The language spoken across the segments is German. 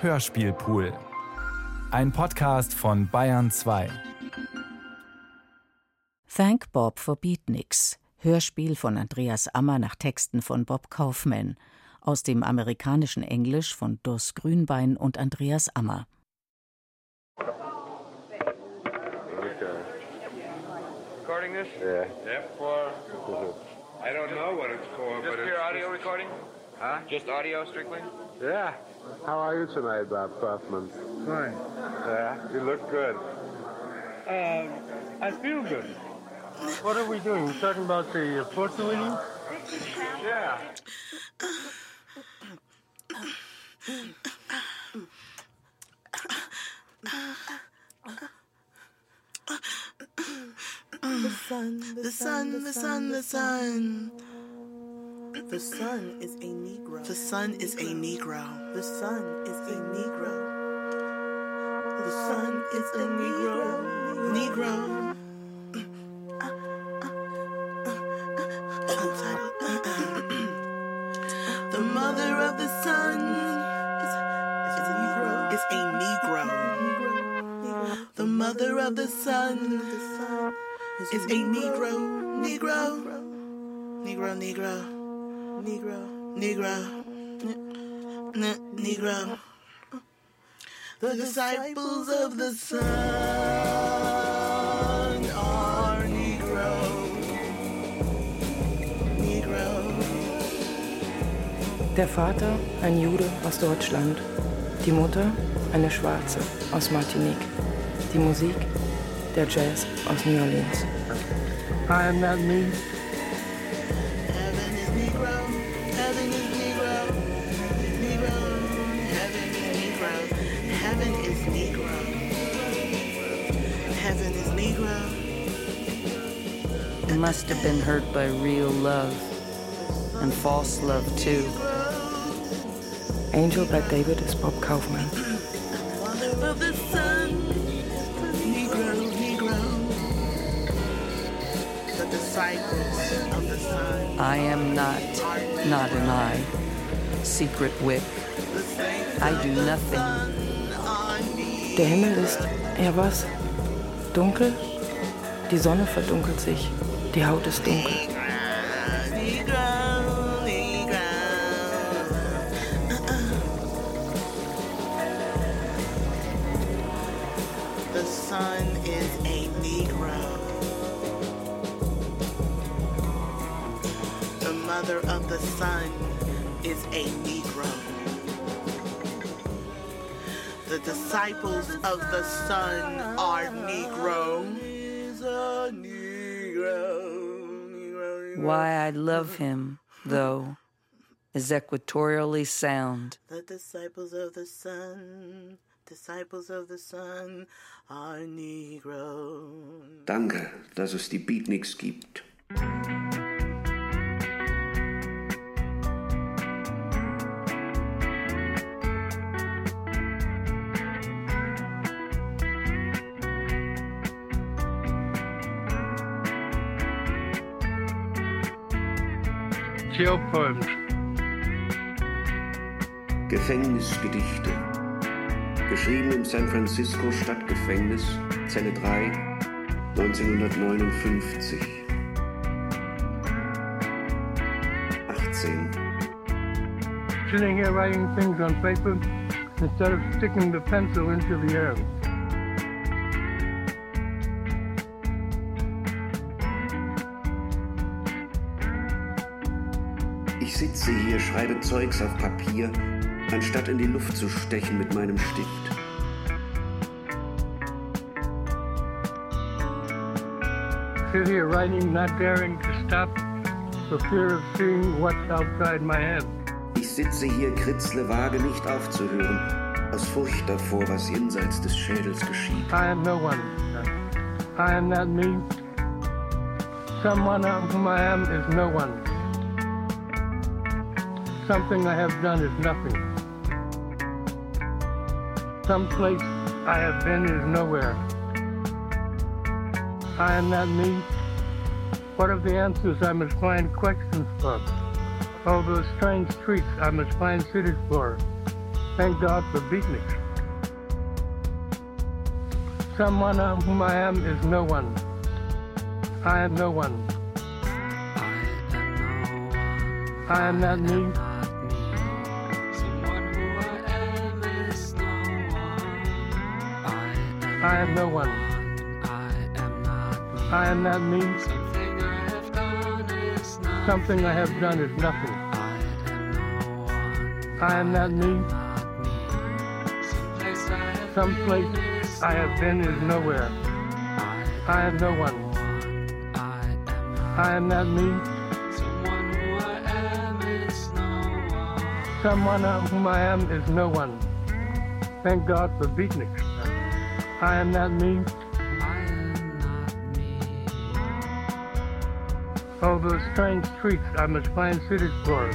Hörspielpool. Ein Podcast von Bayern 2. Thank Bob for Beatniks. Hörspiel von Andreas Ammer nach Texten von Bob Kaufman. Aus dem amerikanischen Englisch von Dos Grünbein und Andreas Ammer. Recording this? Yeah. Yep. For I don't know what it's for, Just but it's audio recording? Huh? Just audio strictly? Yeah. How are you tonight, Bob Kaufman? Fine. Yeah, you look good. Um, I feel good. What are we doing? You talking about the uh, portrait winning? Yeah. The sun, the sun, the sun, the sun. The sun is a Negro. The sun is a Negro. The sun is a Negro. The sun is a Negro. Negro. The mother of the sun is, is a Negro. Is a Negro. The mother of the sun is a Negro. Negro. Negro. Negro. Negro. Negro. N- Negro. The disciples of the sun are Negro. Negro. Der Vater ein Jude aus Deutschland, die Mutter eine Schwarze aus Martinique, die Musik der Jazz aus New Orleans. I am not me. Must have been hurt by real love and false love too. Angel bei David ist Bob Kaufman. Mother of the sun. Negro. Negro. The disciples of the sun. I am not, not an I. Secret wick. I do nothing. Der Himmel ist, er ja was? Dunkel? Die Sonne verdunkelt sich. Die Haut ist dunkel. Negro. Negro. The sun is a Negro. The mother of the sun is a Negro. The disciples of the sun are. Negro, Why I love him, though, is equatorially sound. The disciples of the sun, disciples of the sun are Negro. Danke, dass es die Beatniks gibt. Jail poems. Gefängnisgedichte. Geschrieben im San Francisco Stadtgefängnis, Zelle 3, 1959. 18. Sitting here writing things on paper instead of sticking the pencil into the air. Ich sitze hier, schreibe Zeugs auf Papier, anstatt in die Luft zu stechen mit meinem Stift. Sit here writing, not daring to stop for fear of seeing what's outside my head. Ich sitze hier, kritzle vage nicht aufzuhören, aus Furcht davor, was jenseits des Schädels geschieht. I am no one. I am not me. Someone whom I am is no one. Something I have done is nothing. Some place I have been is nowhere. I am not me. What of the answers I must find questions for? All those strange streets I must find cities for. Thank God for beatniks. Someone whom I am is no one. I am no one. I am not me. I am no one. I am not me. Something I have done is nothing. I am not me. Some place I have been is nowhere. I am no one. I am not me. Someone whom I am is no one. Thank God for beatniks. I am not me. All those strange streets I must find cities for.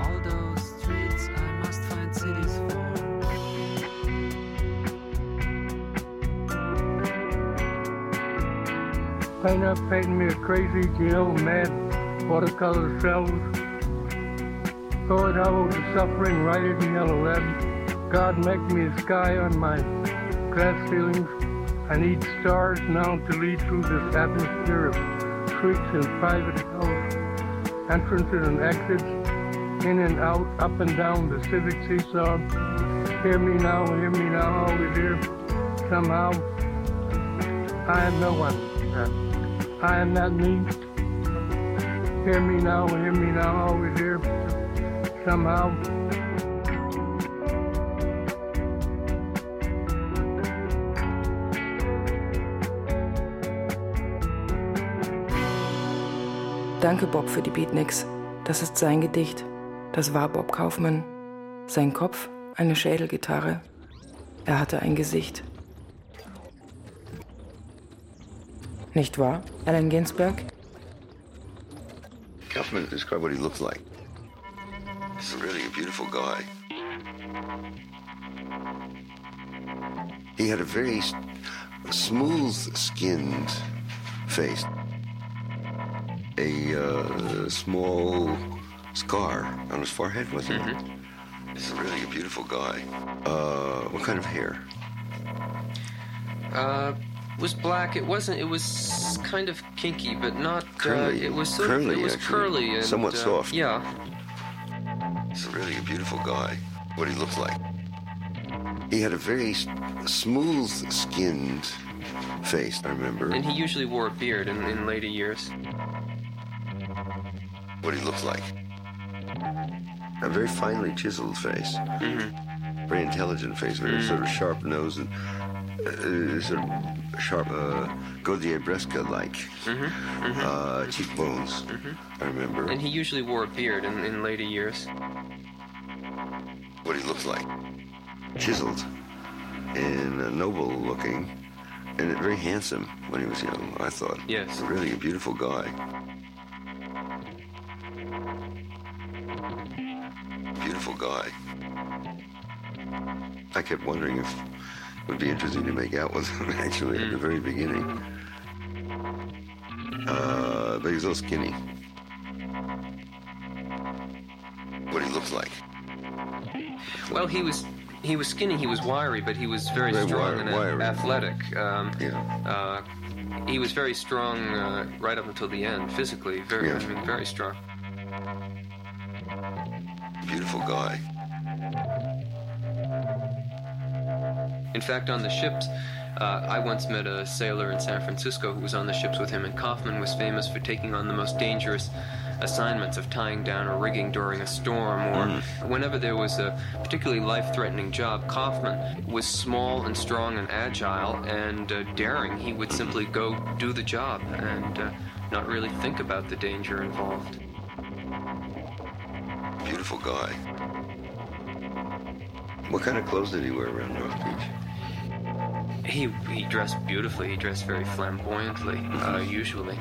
All those streets I must find cities for. Painter painting me a crazy, you know, mad watercolor cells. Poet hollow the suffering, write it in yellow lead. God make me a sky on my glass ceilings. I need stars now to lead through this atmosphere of streets and private houses, entrances and exits, in and out, up and down the civic seesaw. Hear me now, hear me now, always here, somehow. I am no one. I am not me. Hear me now, hear me now, always here, somehow. Danke Bob für die Beatniks. Das ist sein Gedicht. Das war Bob Kaufmann. Sein Kopf, eine Schädelgitarre. Er hatte ein Gesicht. Nicht wahr, Allen Ginsberg? Kaufman describe what he looks like. He's really a beautiful guy. He had a very s- smooth skinned face, a uh, small scar on his forehead, wasn't it? He's really a beautiful guy. Uh, what kind of hair? Uh, was black. It wasn't. It was kind of kinky, but not. Curly. Uh, it was of- Curly, It was actually. curly and Somewhat uh, soft. Yeah. He's really a beautiful guy. What he looks like. He had a very smooth skinned face, I remember. And he usually wore a beard in, in later years. What he looks like. A very finely chiseled face. Very intelligent face, very sort of sharp nose and uh, sort of sharp uh, Gaudier Bresca like uh, cheekbones, I remember. And he usually wore a beard in, in later years. what he looks like. Chiseled and uh, noble looking and very handsome when he was young, I thought. Yes. Really a beautiful guy. Beautiful guy. I kept wondering if it would be interesting to make out with him actually at the very beginning. Uh, but he's little skinny. What he looks like. Well, he was he was skinny. He was wiry, but he was very, Very strong and wiry. athletic. Um, Yeah. uh, he was very strong uh, right up until the end, physically. Very, Yeah. I mean, very strong. Beautiful guy. In fact, on the ships, uh, I once met a sailor in San Francisco who was on the ships with him, and Kaufman was famous for taking on the most dangerous assignments of tying down a rigging during a storm or whenever there was a particularly life-threatening job. Kaufman was small and strong and agile and uh, daring. He would simply go do the job and uh, not really think about the danger involved. Beautiful guy. What kind of clothes did he wear around North Beach? He he dressed beautifully. He dressed very flamboyantly, uh, usually.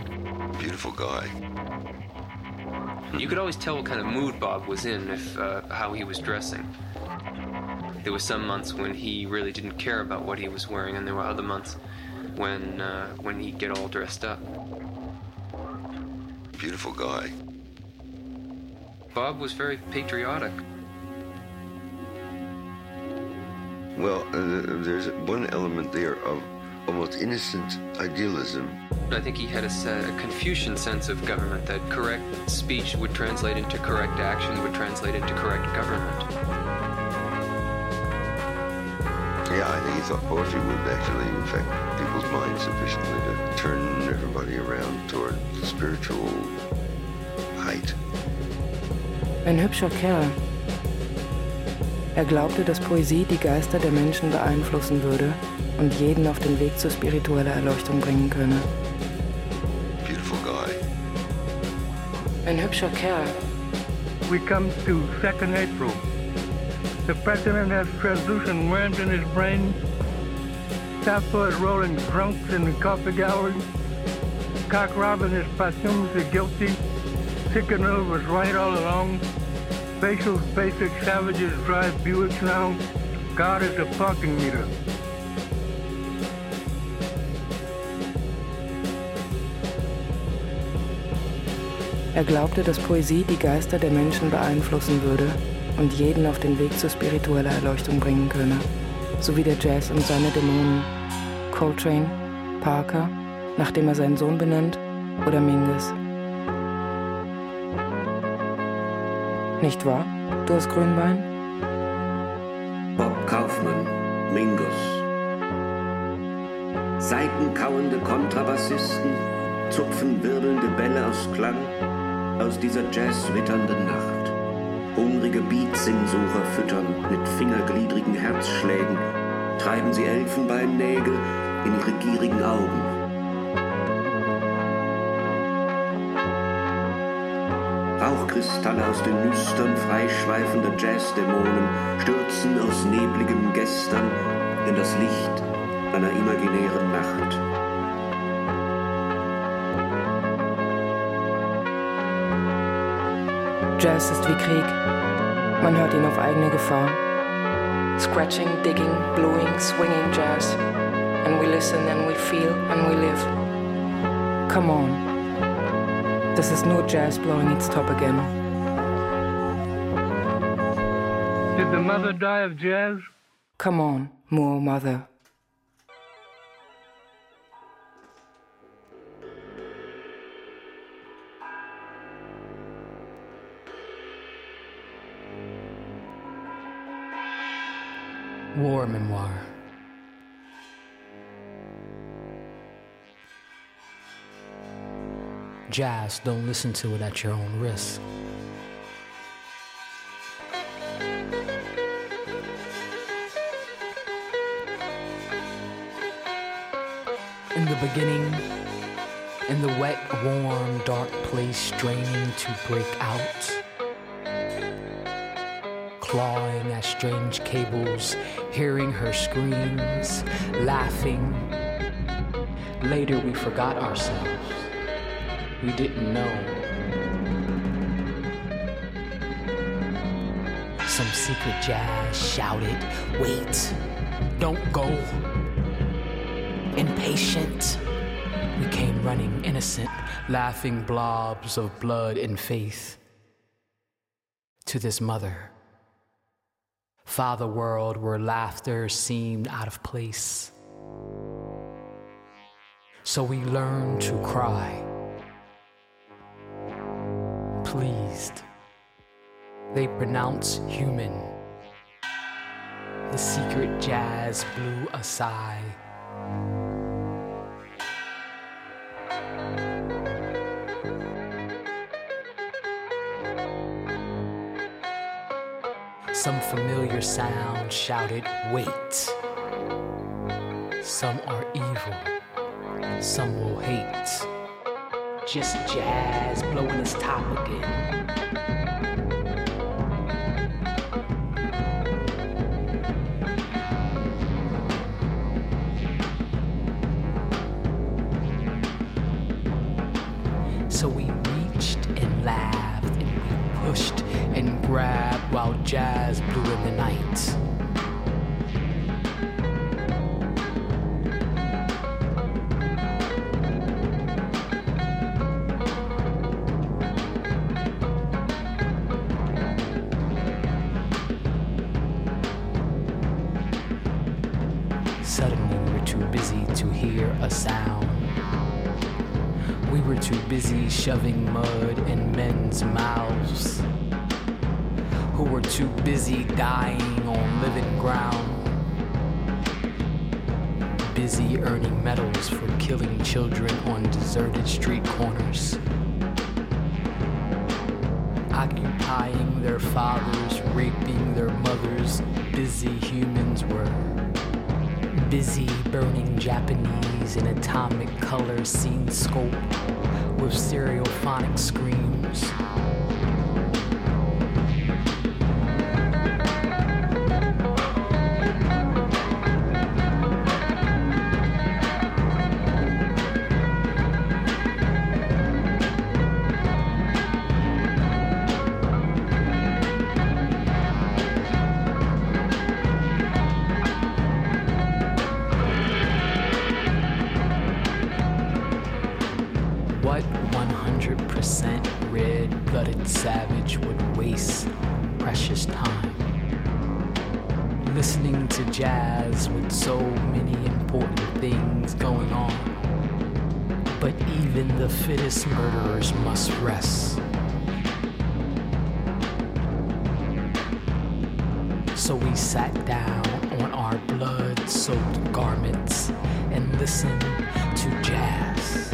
Beautiful guy. You could always tell what kind of mood Bob was in if uh, how he was dressing. There were some months when he really didn't care about what he was wearing, and there were other months when uh, when he'd get all dressed up. Beautiful guy. Bob was very patriotic. Well, uh, there's one element there of almost innocent idealism. I think he had a, a, Confucian sense of government that correct speech would translate into correct action, would translate into correct government. Yeah, I think he thought poetry would actually affect people's minds sufficiently to turn everybody around toward spiritual height. Ein hübscher Kerl. Er glaubte, dass Poesie die Geister der Menschen beeinflussen würde und jeden auf den Weg zur spiritueller Erleuchtung bringen könne. Beautiful guy. Ein hübscher Kerl. We come to 2nd April. The president has translucent worms in his brain. Sappho is rolling drunks in the coffee gallery. Cock Robin is posthumously guilty. Sycamore was right all along. Facial basic savages drive Buicks now. God is a parking meter. Er glaubte, dass Poesie die Geister der Menschen beeinflussen würde und jeden auf den Weg zur spiritueller Erleuchtung bringen könne, so wie der Jazz und seine Dämonen. Coltrane, Parker, nachdem er seinen Sohn benennt, oder Mingus. Nicht wahr, du hast Grünbein? Bob Kaufmann, Mingus. Seitenkauende Kontrabassisten zupfen wirbelnde Bälle aus Klang aus dieser jazzwitternden Nacht. Hungrige Beatsinnsucher füttern mit fingergliedrigen Herzschlägen, treiben sie Elfenbeinnägel in ihre gierigen Augen. Rauchkristalle aus den Nüstern freischweifender Jazzdämonen stürzen aus nebligem Gestern in das Licht einer imaginären Nacht. Jazz ist wie Krieg. Man hört ihn auf eigene Gefahr. Scratching, digging, blowing, swinging jazz. And we listen and we feel and we live. Come on. This is no jazz blowing its top again. Did the mother die of jazz? Come on, more mother. War Memoir. Jazz, don't listen to it at your own risk. In the beginning, in the wet, warm, dark place, straining to break out clawing at strange cables, hearing her screams, laughing. Later, we forgot ourselves. We didn't know. Some secret jazz shouted, Wait, don't go. Impatient. We came running, innocent, laughing blobs of blood and faith to this mother father world where laughter seemed out of place. So we learned to cry. Pleased. They pronounce human. The secret jazz blew a sigh. Some familiar sound shouted, Wait. Some are evil, some will hate. Just jazz blowing its top again. Savage would waste precious time? Listening to jazz with so many important things going on. But even the fittest murderers must rest. So we sat down on our blood soaked garments and listened to jazz.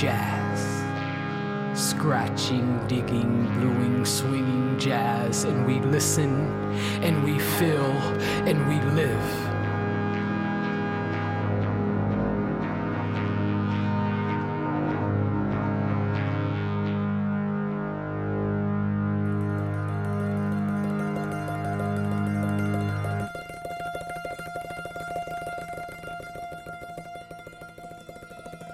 Jazz. Scratching, digging, bluing, swinging jazz, and we listen, and we feel, and we live.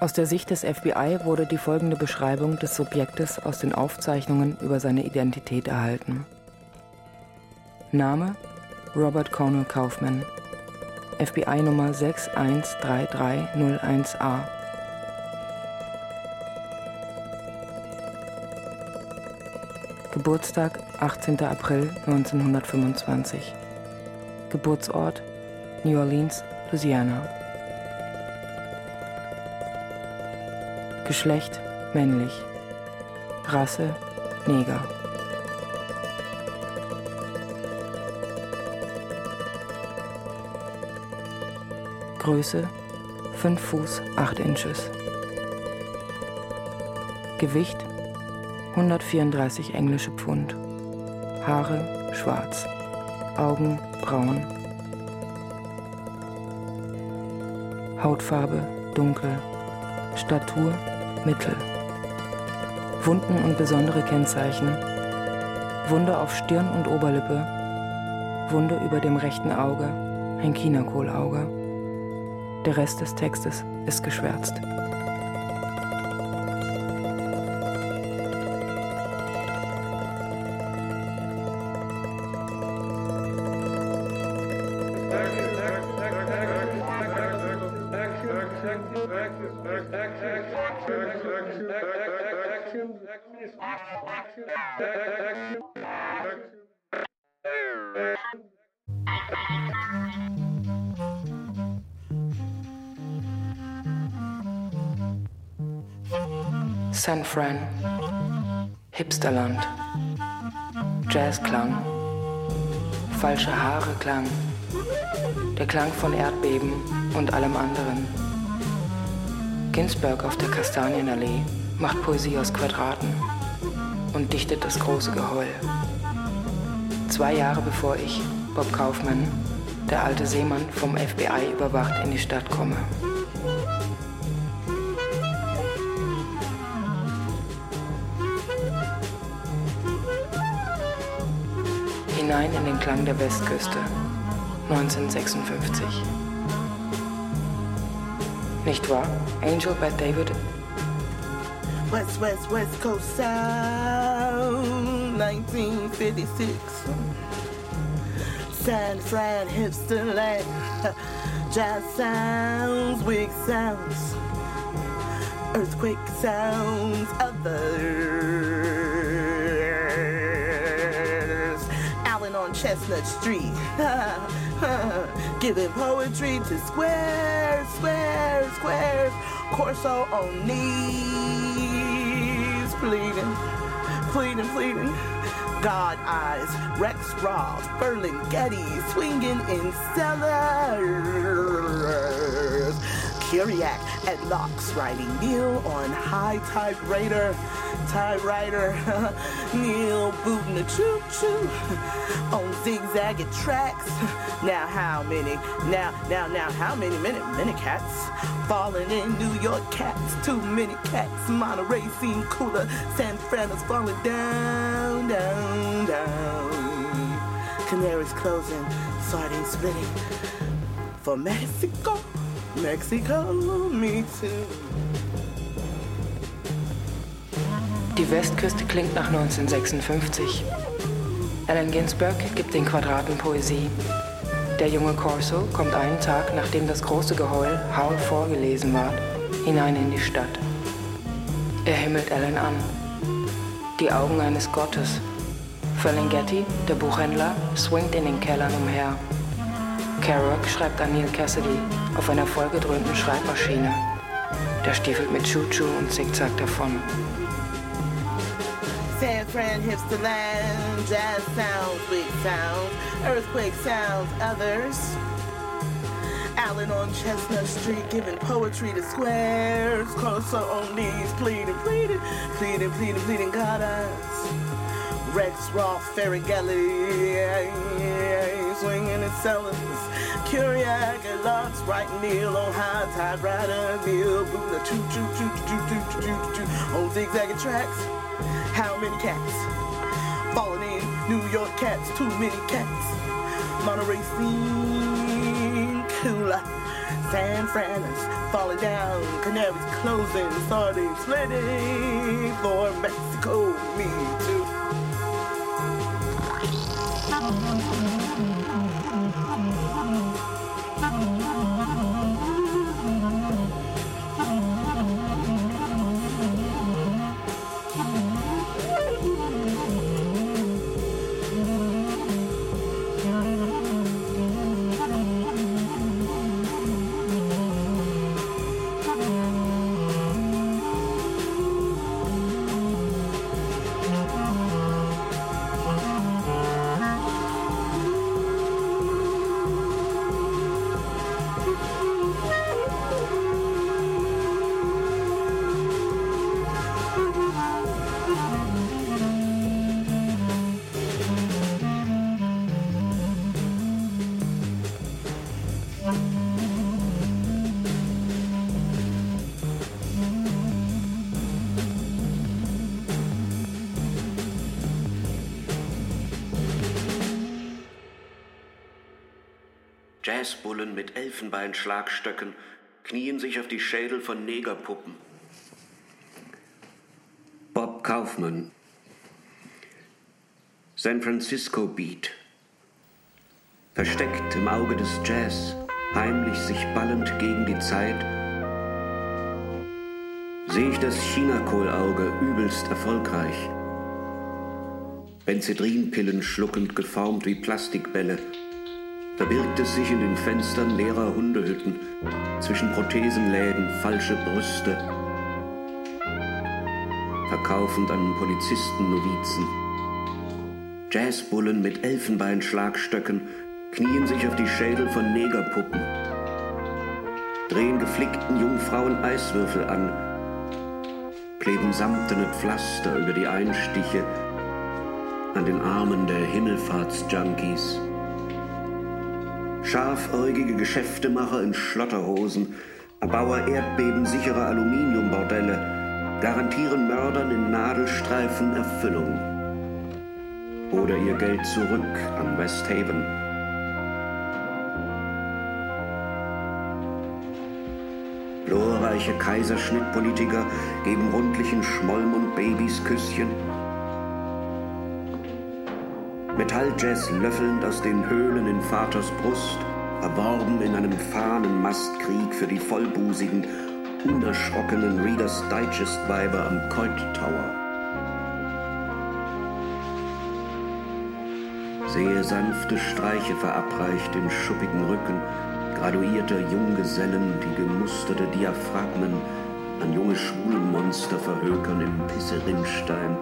Aus der Sicht des FBI wurde die folgende Beschreibung des Subjektes aus den Aufzeichnungen über seine Identität erhalten. Name Robert Cornell Kaufman, FBI Nummer 613301A. Geburtstag 18. April 1925. Geburtsort New Orleans, Louisiana. Geschlecht männlich. Rasse Neger. Größe 5 Fuß 8 Inches. Gewicht 134 englische Pfund. Haare schwarz. Augen braun. Hautfarbe dunkel. Statur mittel. Wunden und besondere Kennzeichen. Wunde auf Stirn und Oberlippe. Wunde über dem rechten Auge. Ein Chinakohlauge. Der Rest des Textes ist geschwärzt. San Fran, Hipsterland, Jazzklang, falsche Haare Klang, der Klang von Erdbeben und allem anderen. Ginsberg auf der Kastanienallee macht Poesie aus Quadraten und dichtet das große Geheul. Zwei Jahre bevor ich, Bob Kaufmann, der alte Seemann vom FBI überwacht, in die Stadt komme. Hinein in den Klang der Westküste, 1956. Nicht wahr? Angel by David West, West, West Coast Sound, 1956. San Fran, hipster land, jazz sounds, wig sounds, earthquake sounds, others. Chestnut Street, giving poetry to squares, squares, squares. Corso on knees, pleading, pleading, pleading. God eyes, Rex Ross, Getty, swinging in cellars. Kyriak at locks, riding Neil on high typewriter, typewriter. Neil booting a choo choo on zigzagging tracks. Now how many? Now, now, now how many minute minute cats falling in New York cats? Too many cats. Monterey seem cooler. San Fran is falling down, down, down. Canaries closing, sardines splitting. For Mexico. Mexico, me too. Die Westküste klingt nach 1956. Allen Ginsberg gibt den Quadraten Poesie. Der junge Corso kommt einen Tag, nachdem das große Geheul Howl vorgelesen war, hinein in die Stadt. Er himmelt Ellen an. Die Augen eines Gottes. Ferlinghetti, der Buchhändler, swingt in den Kellern umher. Kerouac schreibt an Neil Cassidy auf einer vollgedröhnten Schreibmaschine. Der stiefelt mit Choo-Choo und zickzack davon. San Fran hipster land, jazz sounds, big sounds, earthquake sounds, others. Allen on Chestnut Street giving poetry to squares, closer on knees, pleading, pleading, pleading, pleading, pleading, God us. Rex Roth, Ferrighelli, swinging and selling Curiac and Lux, right Neil on high tide rider, boom the choo choo choo choo choo choo choo choo on zigzagging tracks. How many cats falling in? New York cats, too many cats. Monterey scene cooler. San Fran is falling down, Canaries closing, sardines splitting for Mexico, me too. Elfenbeinschlagstöcken knien sich auf die Schädel von Negerpuppen. Bob Kaufmann. San Francisco Beat. Versteckt im Auge des Jazz, heimlich sich ballend gegen die Zeit, sehe ich das Chinakohlauge übelst erfolgreich. Benzedrinpillen schluckend geformt wie Plastikbälle, verbirgt es sich in den Fenstern leerer Hundehütten, zwischen Prothesenläden falsche Brüste, verkaufend an Polizisten-Novizen. Jazzbullen mit Elfenbeinschlagstöcken knien sich auf die Schädel von Negerpuppen, drehen geflickten Jungfrauen Eiswürfel an, kleben samtene Pflaster über die Einstiche an den Armen der Himmelfahrtsjunkies. Scharfäugige Geschäftemacher in Schlotterhosen, Erbauer erdbebensichere Aluminiumbordelle, garantieren Mördern in Nadelstreifen Erfüllung. Oder ihr Geld zurück an West Haven. Glorreiche Kaiserschnittpolitiker geben rundlichen Schmollmund-Babys Küsschen. Metalljazz löffelnd aus den Höhlen in Vaters Brust, erworben in einem Fahnenmastkrieg für die vollbusigen, unerschrockenen Reader's Digest-Weiber am Coit Tower. Sehe sanfte Streiche verabreicht in schuppigen Rücken, graduierter Junggesellen, die gemusterte Diaphragmen an junge Schwulmonster verhökern im Pisserinstein.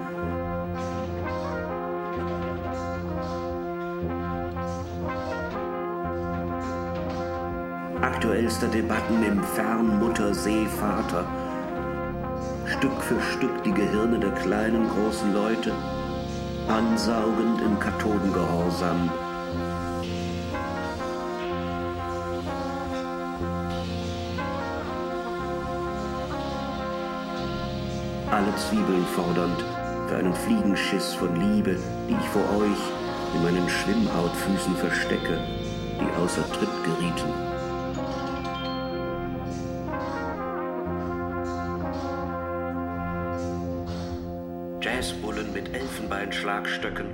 Aktuellster Debatten im Fernmutter-See-Vater. Stück für Stück die Gehirne der kleinen, großen Leute, ansaugend im Kathodengehorsam. Alle Zwiebeln fordernd für einen Fliegenschiss von Liebe, die ich vor euch in meinen Schwimmhautfüßen verstecke, die außer Tritt gerieten. Mit Elfenbeinschlagstöcken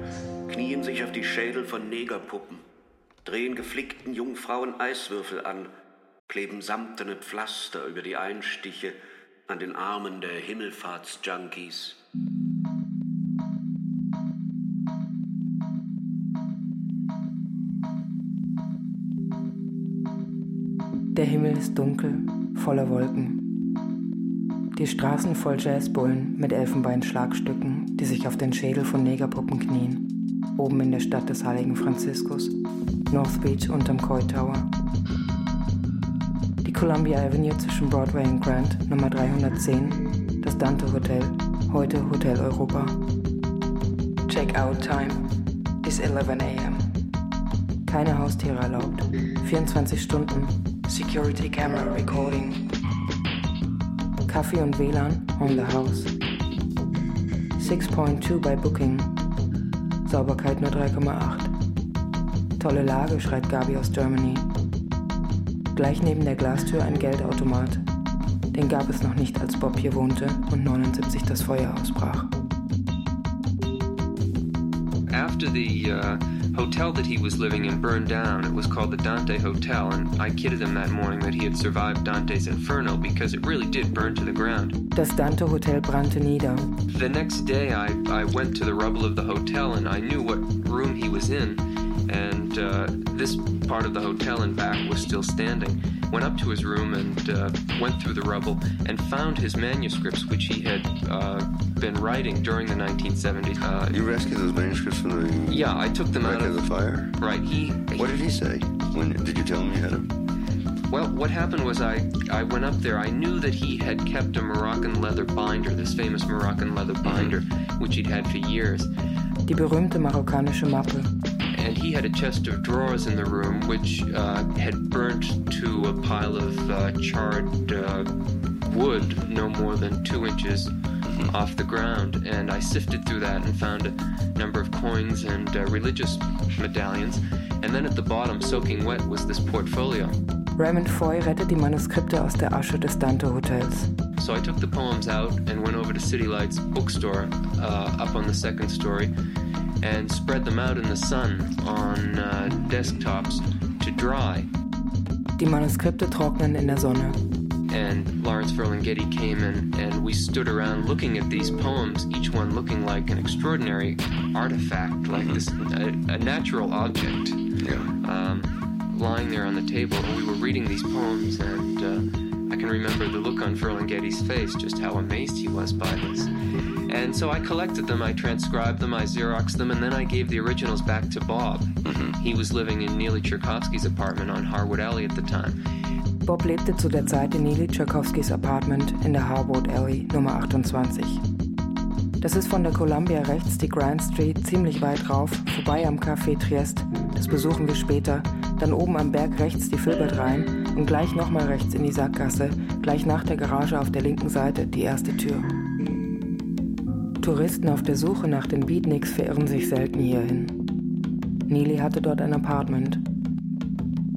knien sich auf die Schädel von Negerpuppen, drehen geflickten Jungfrauen Eiswürfel an, kleben samtene Pflaster über die Einstiche an den Armen der Himmelfahrtsjunkies. Der Himmel ist dunkel, voller Wolken. Die Straßen voll Jazzbullen mit Elfenbeinschlagstücken, die sich auf den Schädel von Negerpuppen knien. Oben in der Stadt des heiligen Franziskus, North Beach unterm Coy Tower. Die Columbia Avenue zwischen Broadway und Grant, Nummer 310, das Dante Hotel, heute Hotel Europa. Check-out Time is 11 a.m. Keine Haustiere erlaubt. 24 Stunden. Security Camera Recording. Kaffee und WLAN on the house. 6.2 bei Booking. Sauberkeit nur 3,8. Tolle Lage, schreit Gabi aus Germany. Gleich neben der Glastür ein Geldautomat. Den gab es noch nicht, als Bob hier wohnte und 79 das Feuer ausbrach. After the uh, hotel that he was living in burned down, it was called the Dante Hotel, and I kidded him that morning that he had survived Dante's Inferno because it really did burn to the ground. Das Dante Hotel brannte nieder. The next day, I, I went to the rubble of the hotel and I knew what room he was in, and uh, this part of the hotel in back was still standing. Went up to his room and uh, went through the rubble and found his manuscripts, which he had uh, been writing during the 1970s. Uh, You rescued those manuscripts from the yeah, I took them out of of the fire. Right. He. What did he say? When did you tell him you had him? Well, what happened was I I went up there. I knew that he had kept a Moroccan leather binder, this famous Moroccan leather binder, which he'd had for years. Die berühmte marokkanische Mappe. And he had a chest of drawers in the room, which uh, had burnt to a pile of uh, charred uh, wood, no more than two inches off the ground, and I sifted through that and found a number of coins and uh, religious medallions. And then at the bottom, soaking wet, was this portfolio. Raymond Foy rettet die Manuskripte aus der Asche des Dante Hotels. So I took the poems out and went over to City Lights bookstore uh, up on the second story and spread them out in the sun on uh, desktops to dry. Die Manuskripte trocknen in der Sonne. And Lawrence Ferlinghetti came in, and we stood around looking at these poems, each one looking like an extraordinary artifact, like this a, a natural object, Yeah. um, lying there on the table. And we were reading these poems, and uh, I can remember the look on Ferlinghetti's face, just how amazed he was by this. And so I collected them, I transcribed them, I Xeroxed them, and then I gave the originals back to Bob. He was living in Neely Tchaikovsky's apartment on Harwood Alley at the time. Bob lebte zu der Zeit in Neely Tchaikovskys Apartment in der Harwood Alley Nummer 28. Das ist von der Columbia rechts die Grand Street ziemlich weit rauf, vorbei am Café Triest, das besuchen wir später, dann oben am Berg rechts die Filbert rein und gleich nochmal rechts in die Sackgasse, gleich nach der Garage auf der linken Seite die erste Tür. Touristen auf der Suche nach den Beatniks verirren sich selten hierhin. Neely hatte dort ein Apartment.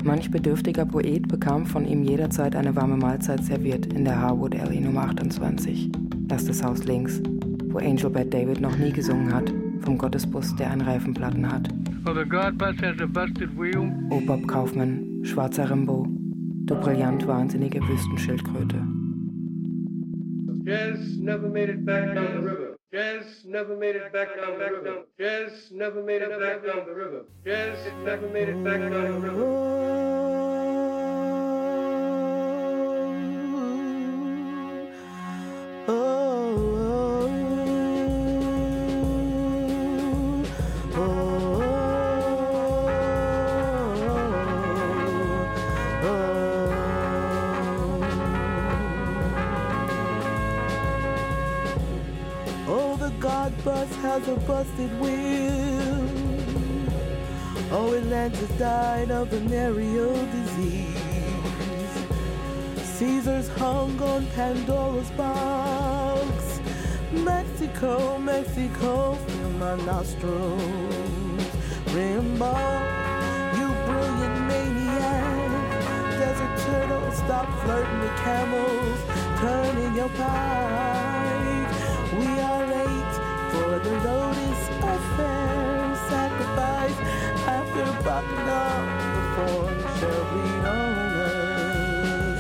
Manch bedürftiger Poet bekam von ihm jederzeit eine warme Mahlzeit serviert in der Harwood Alley Nummer 28, erstes Haus links, wo Angel Bat David noch nie gesungen hat, vom Gottesbus, der Reifenplatten hat. Well, the God bus has a busted wheel. O Bob Kaufmann, schwarzer Rimbo, du brillant wahnsinnige Wüstenschildkröte. Jazz never made it back down the river. Jazz never made it back down the river. Jazz never made it back down the river. Jazz never made it back down the river. Oh, the bus has a busted wheel. Oh, Atlantis died of venereal disease. Caesar's hung on Pandora's box. Mexico, Mexico, fill my nostrils. Rimbo, you brilliant maniac. Desert turtle, stop flirting with camels. Turn in your pipe the road is a fair sacrifice after popping up before shall be owners.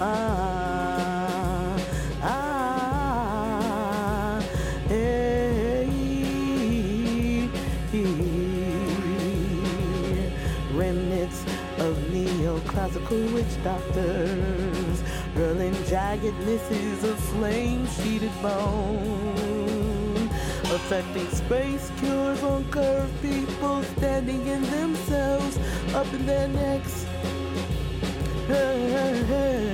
Ah, ah, hey, hey. Remnants of neoclassical witch doctors, hurling jagged misses of flame-sheeted bone affecting space cures on curved people standing in themselves up in their necks. Hey.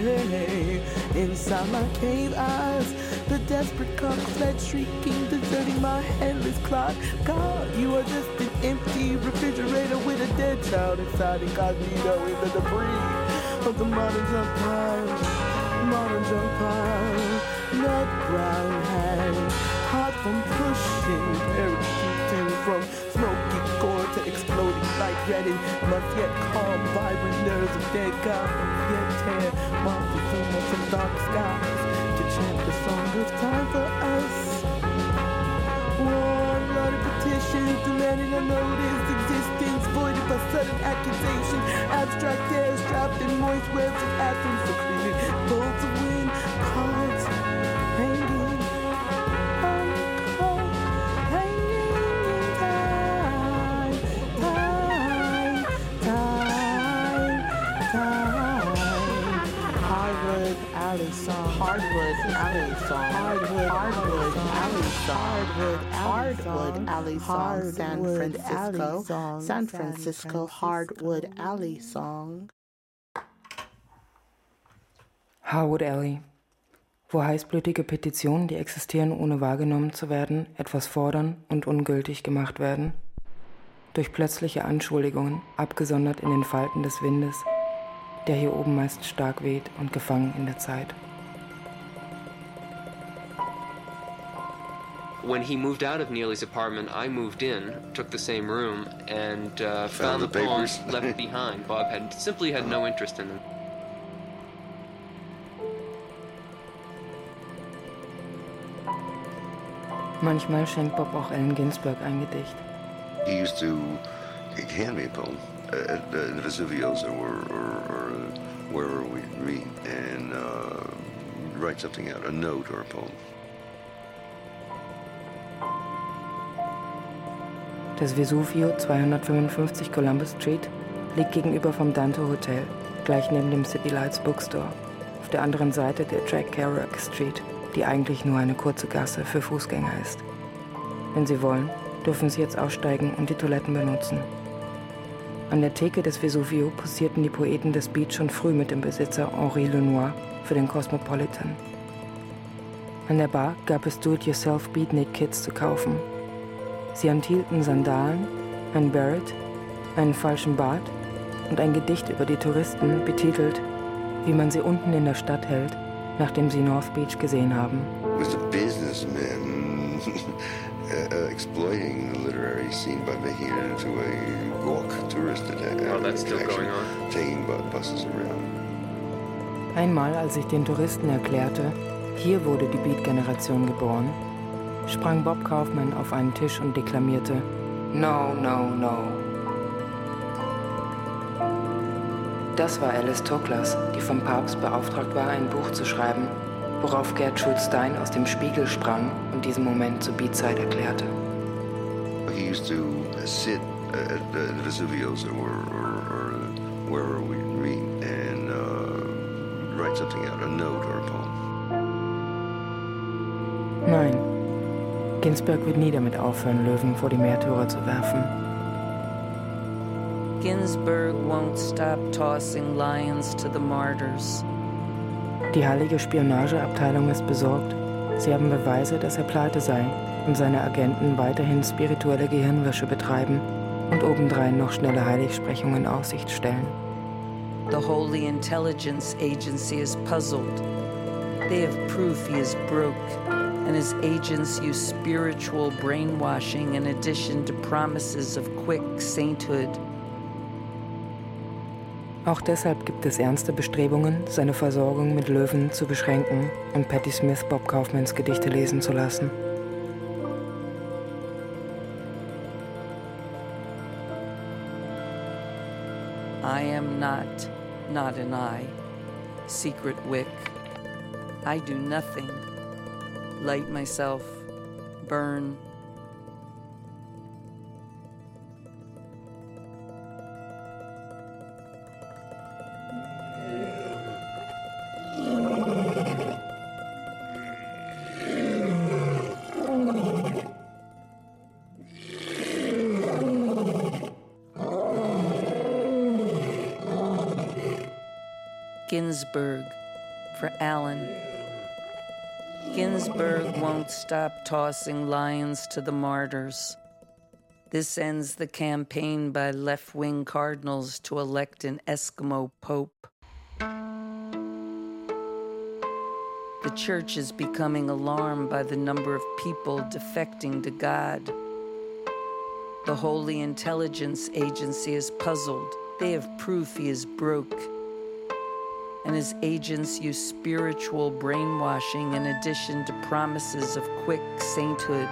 Inside my cave eyes, the desperate cock fled shrieking, deserting my headless clock. God, you are just an empty refrigerator with a dead child inside incognito in the debris of the modern junk pile. Modern junk pile, hands, hot from pushing, parachuting from smoky core to exploding light ready, must yet calm vibrant nerves of dead gods, yet tear Montezuma from dark skies to chant the song of time for us. Warm blooded petitions demanding a notice existence, voided by sudden accusation. Abstract airs trapped in moist webs of atoms. Bolts of wind, alley song. Hardwood alley song. Hardwood hardwood alley song. Hardwood alley song. San Francisco. San Francisco hardwood alley song. Harwood Alley, wo heißblütige Petitionen, die existieren, ohne wahrgenommen zu werden, etwas fordern und ungültig gemacht werden. Durch plötzliche Anschuldigungen, abgesondert in den Falten des Windes, der hier oben meist stark weht und gefangen in der Zeit. when he moved out of Neely's apartment, I moved in, took the same room, and uh, found, Found the, the poems left behind. Bob had simply had no interest in them. Manchmal schenkt Bob auch Allen Ginsberg ein Gedicht. He used to hand me a poem at, at the Vesuvios or, or, or wherever we meet and uh, write something out, a note or a poem. Das Vesuvio 255 Columbus Street liegt gegenüber vom Dante Hotel, gleich neben dem City Lights Bookstore, auf der anderen Seite der Jack Kerouac Street, die eigentlich nur eine kurze Gasse für Fußgänger ist. Wenn Sie wollen, dürfen Sie jetzt aussteigen und die Toiletten benutzen. An der Theke des Vesuvio posierten die Poeten des Beat schon früh mit dem Besitzer Henri Lenoir für den Cosmopolitan. An der Bar gab es Do-it-yourself Beatnik-Kits zu kaufen. Sie enthielten Sandalen, ein Barrett, einen falschen Bart und ein Gedicht über die Touristen, betitelt Wie man sie unten in der Stadt hält, nachdem sie North Beach gesehen haben. It businessman uh, uh, exploiting the literary scene by making it into a walk tourist atta- Oh, that's still attraction, going on? taking bu- buses around. Einmal, als ich den Touristen erklärte, hier wurde die Beat-Generation geboren, sprang Bob Kaufman auf einen Tisch und deklamierte No, no, no. Das war Alice Toklas, die vom Papst beauftragt war, ein Buch zu schreiben, worauf Gertrude Stein aus dem Spiegel sprang und diesen Moment zu Beatside erklärte. He used to sit at the Vesuvios or, or, or wherever we meet and uh, write something out, a note or a poem. Nein, Ginsberg wird nie damit aufhören, Löwen vor die Märtyrer zu werfen. Ginsburg won't stop tossing lions to the martyrs. Die heilige Spionageabteilung ist besorgt. Sie haben Beweise, dass er pleite sei und seine Agenten weiterhin spirituelle Gehirnwäsche betreiben und obendrein noch schnelle Heiligsprechungen in Aussicht stellen. The Holy Intelligence Agency is puzzled. They have proof he is broke, and his agents use spiritual brainwashing in addition to promises of quick sainthood. Auch deshalb gibt es ernste Bestrebungen, seine Versorgung mit Löwen zu beschränken und Patti Smith Bob Kaufmans Gedichte lesen zu lassen. I am not, not an I, secret wick. I do nothing. Light myself, burn. For Allen. Ginsburg won't stop tossing lions to the martyrs. This ends the campaign by left wing cardinals to elect an Eskimo pope. The church is becoming alarmed by the number of people defecting to God. The Holy Intelligence Agency is puzzled. They have proof he is broke and his agents use spiritual brainwashing in addition to promises of quick sainthood.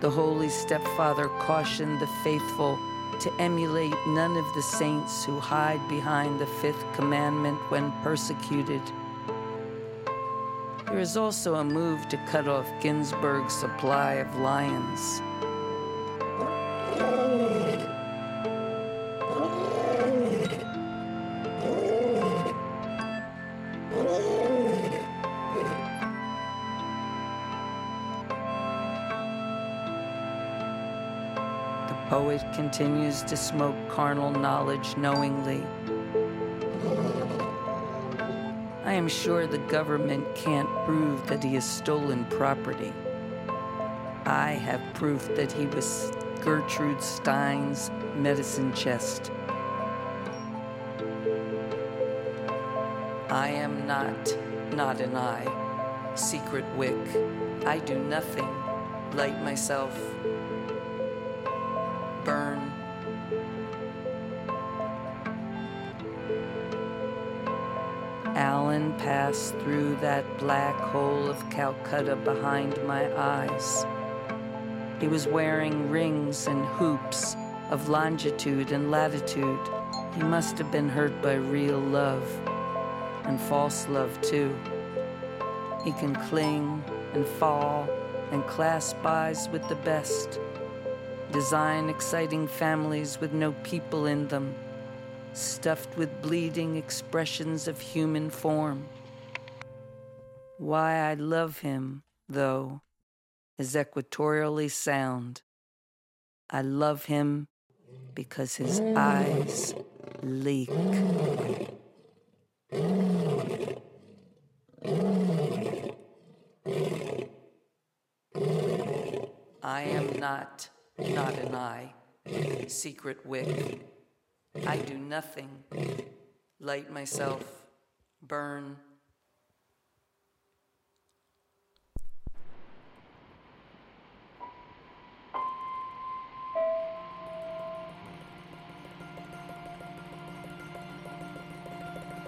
The Holy Stepfather cautioned the faithful to emulate none of the saints who hide behind the fifth commandment when persecuted. There is also a move to cut off Ginsburg's supply of lions. The poet continues to smoke carnal knowledge knowingly. I am sure the government can't prove that he has stolen property. I have proof that he was Gertrude Stein's medicine chest. I am not, not an eye, secret wick. I do nothing, light myself, Passed through that black hole of Calcutta behind my eyes. He was wearing rings and hoops of longitude and latitude. He must have been hurt by real love and false love, too. He can cling and fall and clasp eyes with the best, design exciting families with no people in them, stuffed with bleeding expressions of human form. Why I love him, though, is equatorially sound. I love him because his eyes leak. I am not, not an eye, secret wick. I do nothing, light myself, burn.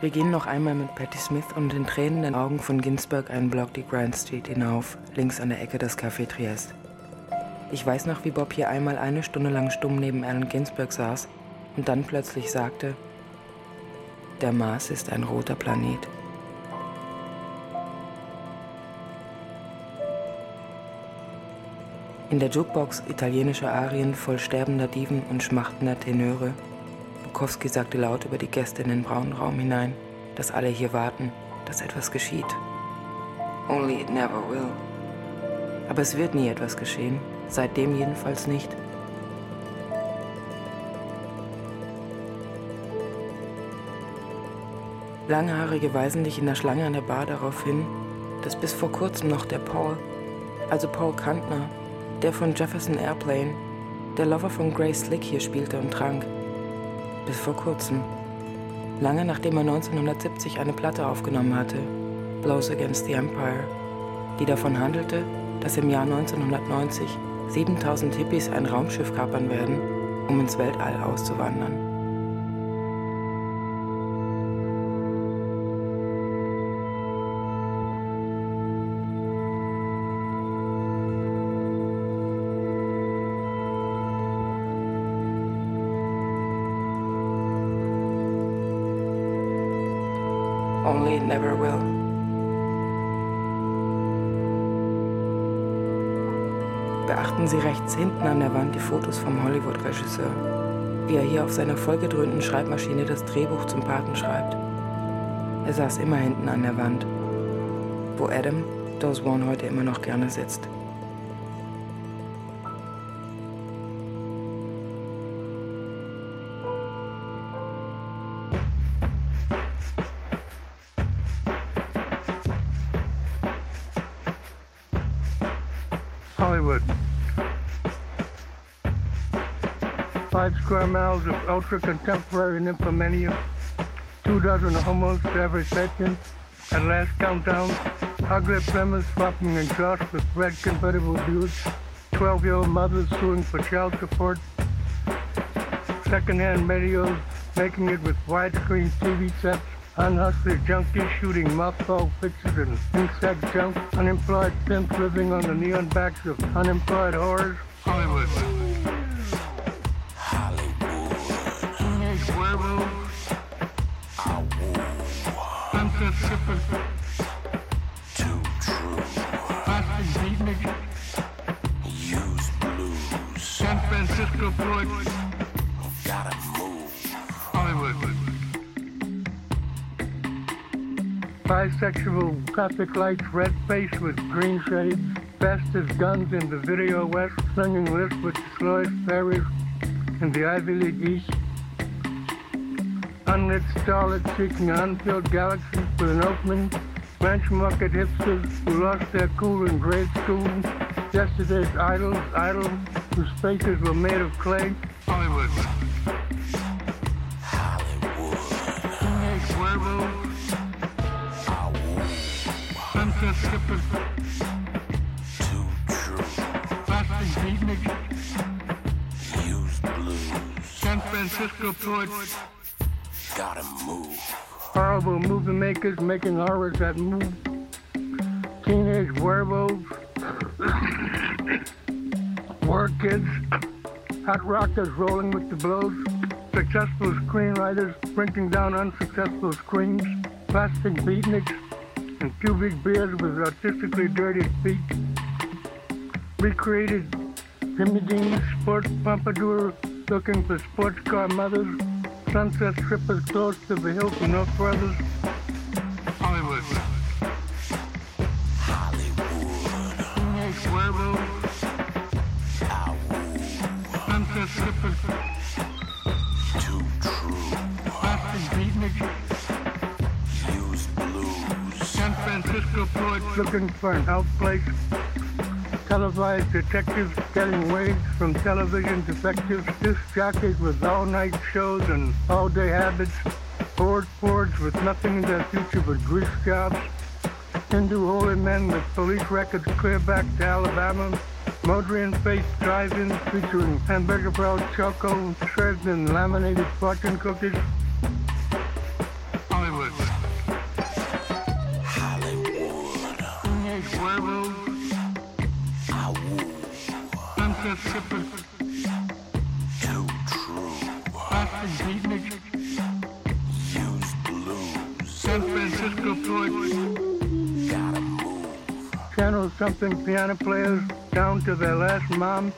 Wir gehen noch einmal mit Patti Smith und den tränenden Augen von Ginsberg einen Block die Grand Street hinauf, links an der Ecke des Café Triest. Ich weiß noch, wie Bob hier einmal eine Stunde lang stumm neben Allen Ginsberg saß und dann plötzlich sagte, der Mars ist ein roter Planet. In der Jukebox italienische Arien voll sterbender Diven und schmachtender Tenöre Bukowski sagte laut über die Gäste in den braunen Raum hinein, dass alle hier warten, dass etwas geschieht. Only it never will. Aber es wird nie etwas geschehen, seitdem jedenfalls nicht. Langhaarige weisen dich in der Schlange an der Bar darauf hin, dass bis vor kurzem noch der Paul, also Paul Kantner, der von Jefferson Airplane, der Lover von Grace Slick hier spielte und trank bis vor kurzem. Lange nachdem er 1970 eine Platte aufgenommen hatte, Blows Against the Empire, die davon handelte, dass im Jahr 1990 7000 Hippies ein Raumschiff kapern werden, um ins Weltall auszuwandern. Beachten Sie rechts hinten an der Wand die Fotos vom Hollywood-Regisseur, wie er hier auf seiner vollgedröhnten Schreibmaschine das Drehbuch zum Paten schreibt. Er saß immer hinten an der Wand, wo Adam, Dose One heute immer noch gerne sitzt. Square miles of ultra contemporary nymphomania, two dozen homos to every section, at last countdown, ugly Plymouth swapping exhaust with red convertible Buicks, 12 year old mothers suing for child support, secondhand medios making it with widescreen TV sets, unhustler junkies shooting mothball pictures and insect junk, unemployed pimps living on the neon backs of unemployed whores. Hollywood. Too true. Plastic. Use blues. San Francisco Floyd. Gotta move. Hollywood. Bisexual traffic lights, red face with green shades, fast as guns in the video west, slinging lists with the slowest ferries in the Ivy League East. Unlit starlets seeking unfilled galaxy with an opening. Ranch market hipsters who lost their cool in grade school. Yesterday's idols, idle whose faces were made of clay. Hollywood. Hollywood. Werewolves. Sunset. Too true. Plastic beatniks. Used blues. San Francisco poets. Gotta move. Horrible movie makers making horrors that move. Teenage werewolves. War kids. Hot rockers rolling with the blows. Successful screenwriters sprinting down unsuccessful screens. Plastic beatniks and pubic beards with artistically dirty feet. Recreated Jimmy Dean sports pompadour looking for sports car mothers. Sunset Strip is closed to the Hilton North Brothers. Hollywood. Hollywood. Pueblo. Sunset Strip is too true. Boston Beatnik. Use blues. San Francisco Floyd looking for an out place. Televised detectives getting waged from television defectives. Disc jockeys with all-night shows and all-day habits. Board boards with nothing in their future but grease jobs. Hindu holy men with police records clear back to Alabama. Modrian-faced drive-ins featuring hamburger brown choco, shreds and laminated fortune cookies. Something piano players down to their last mom.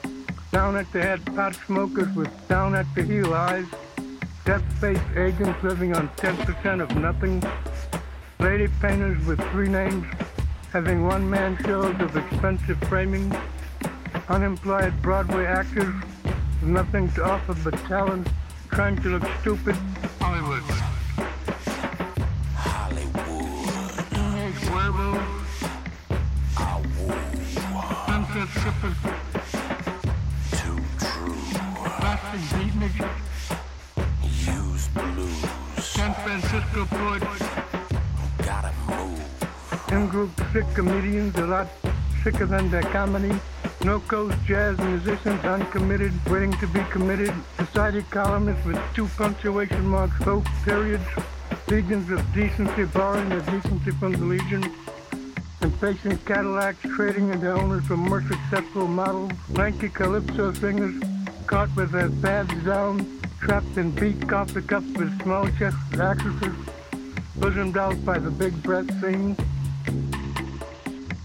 Down at the head pot smokers with down at the heel eyes. Death-faced agents living on 10% of nothing. Lady painters with three names having one-man shows of expensive framing. Unemployed Broadway actors with nothing to offer but talent, trying to look stupid. Sick comedians, a lot sicker than their comedy. No-coast jazz musicians, uncommitted, waiting to be committed. Society columnists with two punctuation marks, both periods. Legions of decency borrowing their decency from the legion. Impatient Cadillacs trading in their owners for more successful models. Lanky calypso singers caught with their pads down, trapped in beat coffee cups with small chested actresses, bosomed out by the big breath scene.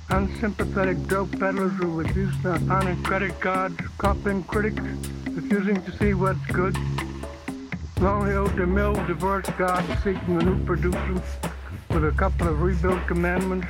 Unsympathetic dope peddlers who refuse to honor credit cards, coughing critics, refusing to see what's good. Lonely old DeMille divorced God seeking a new producer with a couple of rebuilt commandments.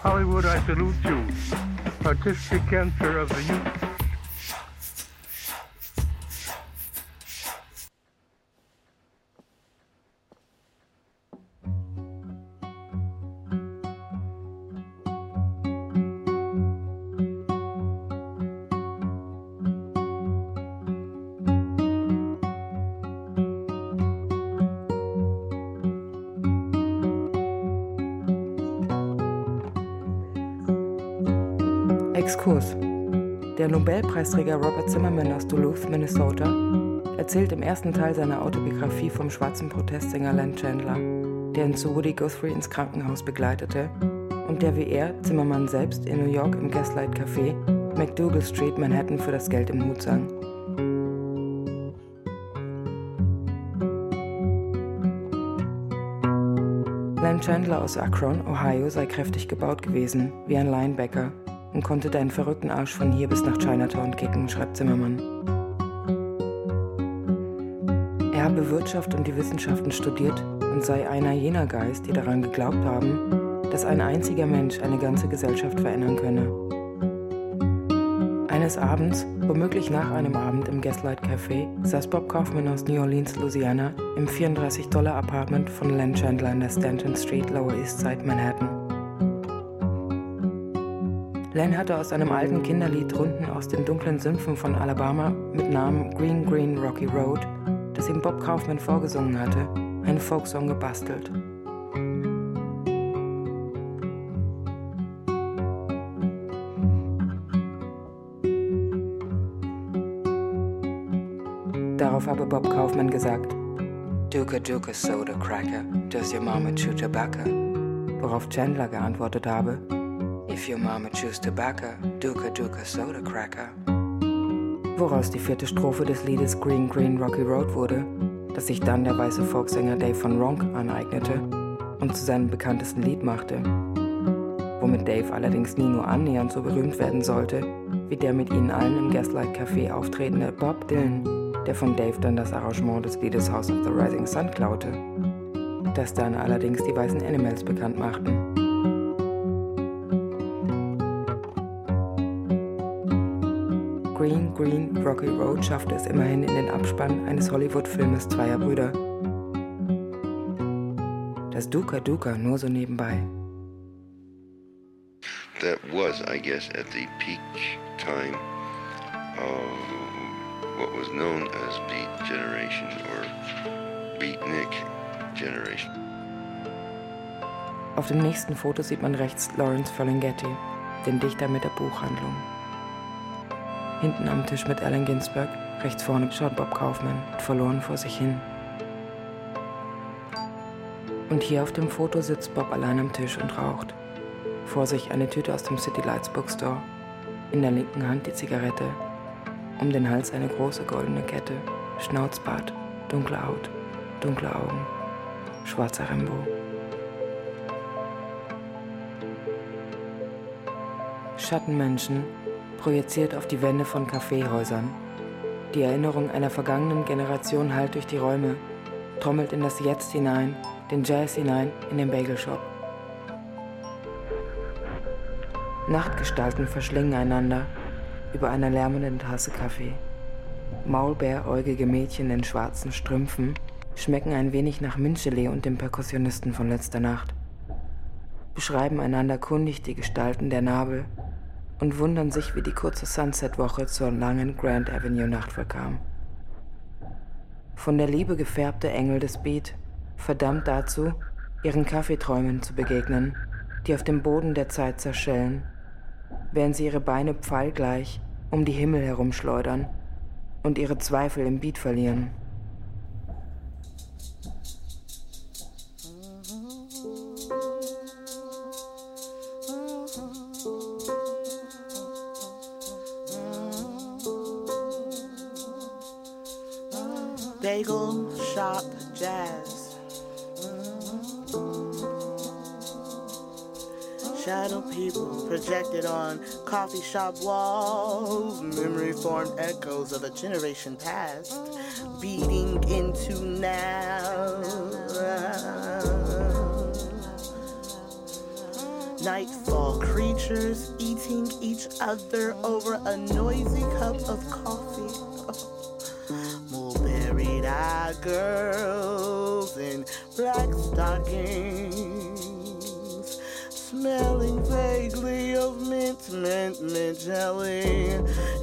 Hollywood, I salute you. Artistic cancer of the youth. Nobelpreisträger Robert Zimmerman aus Duluth, Minnesota, erzählt im ersten Teil seiner Autobiografie vom schwarzen Protestsänger Len Chandler, der ihn zu Woody Guthrie ins Krankenhaus begleitete und der wie er, Zimmermann selbst, in New York im Gaslight Café, McDougal Street, Manhattan für das Geld im Hut sang. Len Chandler aus Akron, Ohio, sei kräftig gebaut gewesen, wie ein Linebacker, und konnte deinen verrückten Arsch von hier bis nach Chinatown kicken, schreibt Zimmermann. Er habe Wirtschaft und die Wissenschaften studiert und sei einer jener Geist, die daran geglaubt haben, dass ein einziger Mensch eine ganze Gesellschaft verändern könne. Eines Abends, womöglich nach einem Abend im Gaslight Café, saß Bob Kaufman aus New Orleans, Louisiana, im 34-Dollar-Apartment von Len Chandler in der Stanton Street, Lower East Side, Manhattan. Len hatte aus einem alten Kinderlied Runden aus den dunklen Sümpfen von Alabama mit Namen Green Green Rocky Road, das ihm Bob Kaufman vorgesungen hatte, einen Folksong gebastelt. Darauf habe Bob Kaufman gesagt, Duka Duka Soda Cracker, does your mama chew tobacco? Worauf Chandler geantwortet habe, If your mama chews tobacco, Duka Duka Soda Cracker. Woraus die vierte Strophe des Liedes Green Green Rocky Road wurde, das sich dann der weiße Folksänger Dave von Ronk aneignete und zu seinem bekanntesten Lied machte. Womit Dave allerdings nie nur annähernd so berühmt werden sollte, wie der mit ihnen allen im Gaslight Café auftretende Bob Dylan der von Dave dann das Arrangement des Liedes House of the Rising Sun klaute, das dann allerdings die weißen Animals bekannt machten. Green Green Rocky Road schaffte es immerhin in den Abspann eines Hollywood-Filmes zweier Brüder. Das Duka Duka nur so nebenbei. That was, I guess, at the peak time of what was known as Beat Generation or Beatnik Generation. Auf dem nächsten Foto sieht man rechts Lawrence Ferlinghetti, den Dichter mit der Buchhandlung. Hinten am Tisch mit Allen Ginsberg, rechts vorne schaut Bob Kaufman verloren vor sich hin. Und hier auf dem Foto sitzt Bob allein am Tisch und raucht. Vor sich eine Tüte aus dem City Lights Bookstore, in der linken Hand die Zigarette um den Hals eine große goldene Kette, Schnauzbart, dunkle Haut, dunkle Augen, schwarzer Rembo. Schattenmenschen projiziert auf die Wände von Kaffeehäusern. Die Erinnerung einer vergangenen Generation hallt durch die Räume, trommelt in das Jetzt hinein, den Jazz hinein, in den Bagelshop. Nachtgestalten verschlingen einander, über einer lärmenden Tasse Kaffee. Maulbeeräugige Mädchen in schwarzen Strümpfen schmecken ein wenig nach Minzgelee und dem Perkussionisten von letzter Nacht, beschreiben einander kundig die Gestalten der Nabel und wundern sich, wie die kurze Sunset-Woche zur langen Grand Avenue-Nacht verkam. Von der Liebe gefärbte Engel des Beat, verdammt dazu, ihren Kaffeeträumen zu begegnen, die auf dem Boden der Zeit zerschellen während sie ihre Beine pfeilgleich um die Himmel herumschleudern und ihre Zweifel im Beat verlieren. Bagel Shop Jazz. Mm-hmm. shadow people projected on coffee shop walls, memory formed echoes of a generation past, beating into now. Nightfall creatures eating each other over a noisy cup of coffee. Mulberry girls in black stockings smelling vaguely of mint, mint, mint jelly.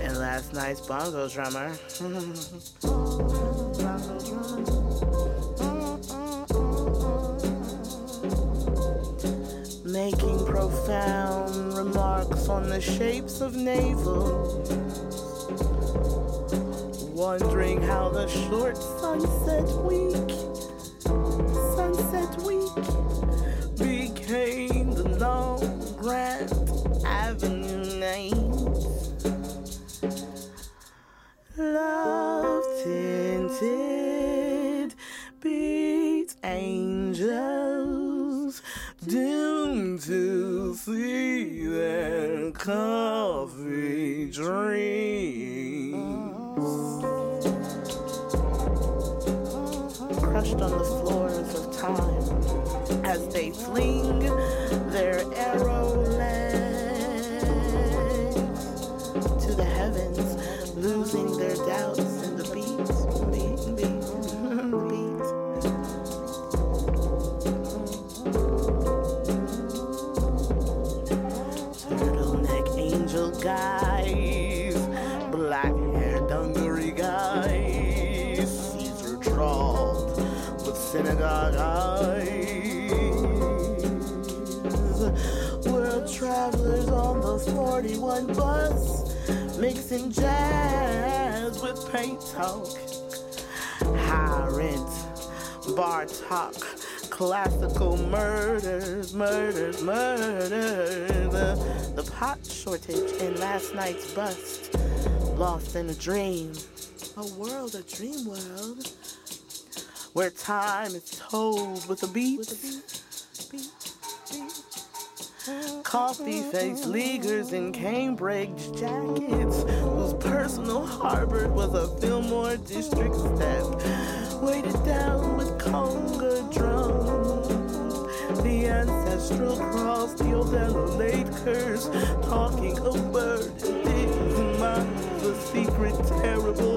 And last night's bongo drummer. Making profound remarks on the shapes of navels. Wondering how the short sunset week, on the floors of time as they fling 41 bus, mixing jazz with paint talk. High rent, bar talk, classical murders, murders, murders. The, the pot shortage in last night's bust, lost in a dream. A world, a dream world, where time is told with a beat. Coffee faced leaguers in Cambridge jackets, whose personal Harvard was a Fillmore district step, weighted down with conga drums. The ancestral cross, the Othello late curse, talking of bird and things, minds, the secret terrible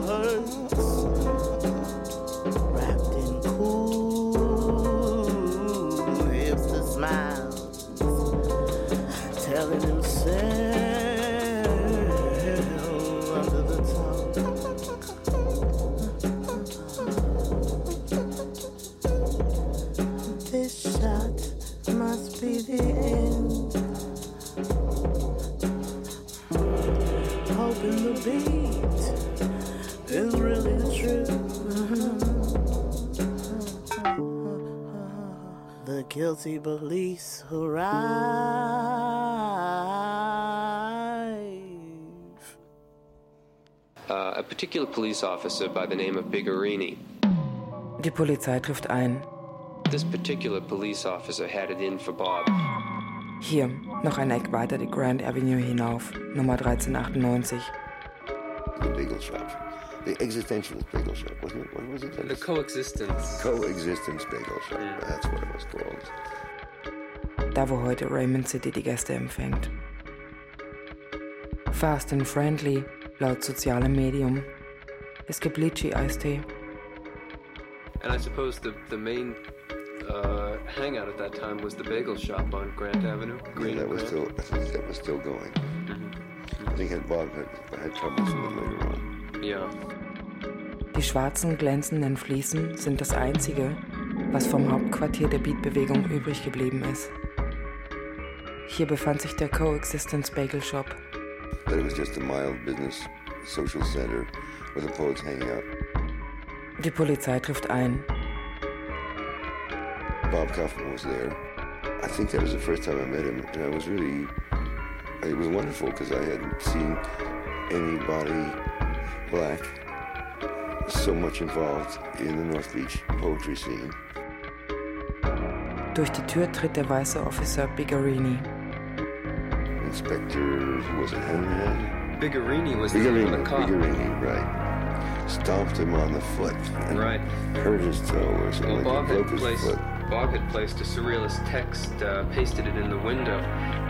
guilty police arrive. Uh, a particular police officer by the name of Bigarini. Die Polizei trifft ein. This particular police officer had it in for Bob. Hier, noch ein Eck weiter die Grand Avenue hinauf, Nummer 1398. The bagel shop. The existentialist bagel shop, wasn't it? What was it? The coexistence. Coexistence bagel shop. That's what it was called. Da, wo heute Raymond City die Gäste empfängt. Fast and friendly, laut sozialem Medium. Es gibt Litchi-Eistee. And I suppose the, the main uh, hangout at that time was the bagel shop on Grant Avenue. Yeah, that was Grant. still. I think that was still going. I think had Bob had, had troubles with it later on. Yeah. Die schwarzen glänzenden Fliesen sind das Einzige, was vom Hauptquartier der Beatbewegung übrig geblieben ist. Hier befand sich der Coexistence Bagel Shop. But it was just a mild business social center where the poets hang out. Die Polizei trifft ein. Bob Kaufman was there. I think that was the first time I met him, and I was really, it was wonderful because I hadn't seen anybody black so much involved in the North Beach poetry scene. Durch die Tür tritt der weiße Officer Bigarini. Inspector, was it, Henry? Bigarini was the Bigarini, the cop. Bigarini, right. Stomped him on the foot and Right. hurt his toe or something Well, like that. had Broke his placed foot. Bob had placed a surrealist text, uh, pasted it in the window,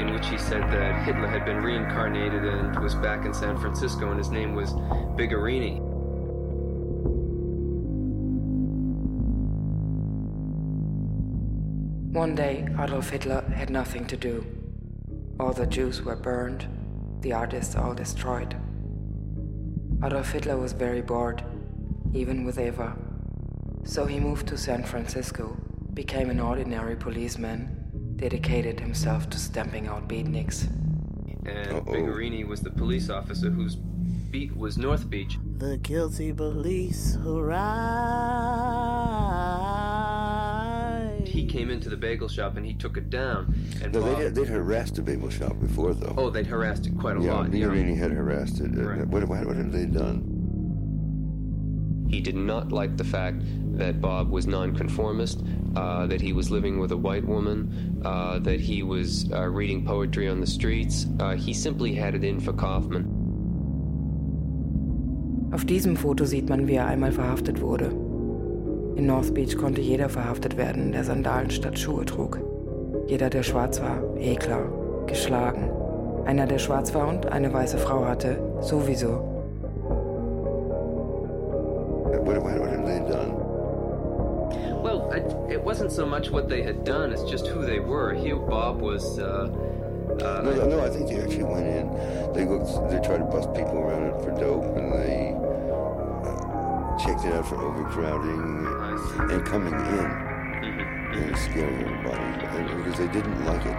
in which he said that Hitler had been reincarnated and was back in San Francisco, and his name was Bigarini. One day, Adolf Hitler had nothing to do. All the Jews were burned, the artists all destroyed. Adolf Hitler was very bored, even with Eva. So he moved to San Francisco, became an ordinary policeman, dedicated himself to stamping out beatniks. And Bigarini was the police officer whose beat was North Beach. The guilty police arrive. He came into the bagel shop and he took it down. And No, they'd, they'd harassed the bagel shop before, though. oh, they'd harassed it quite a yeah, lot. yeah. Bigarini had harassed it. Uh, What, what, what had they done? He did not like the fact that Bob was nonconformist, uh, that he was living with a white woman, uh, that he was uh, reading poetry on the streets. Uh, he simply had it in for Kaufman. Auf diesem Foto sieht man, wie er einmal verhaftet wurde. In North Beach konnte jeder verhaftet werden, der Sandalen statt Schuhe trug. Jeder, der schwarz war, eh klar, geschlagen. Einer, der schwarz war und eine weiße Frau hatte, sowieso. What, what, what have they done? Well, it, it wasn't so much what they had done; it's just who they were. Hugh Bob was. Uh, uh, No, no, I think they actually went in. They looked. They tried to bust people around it for dope, and they uh, checked it out for overcrowding and coming in and scaring everybody and- because they didn't like it.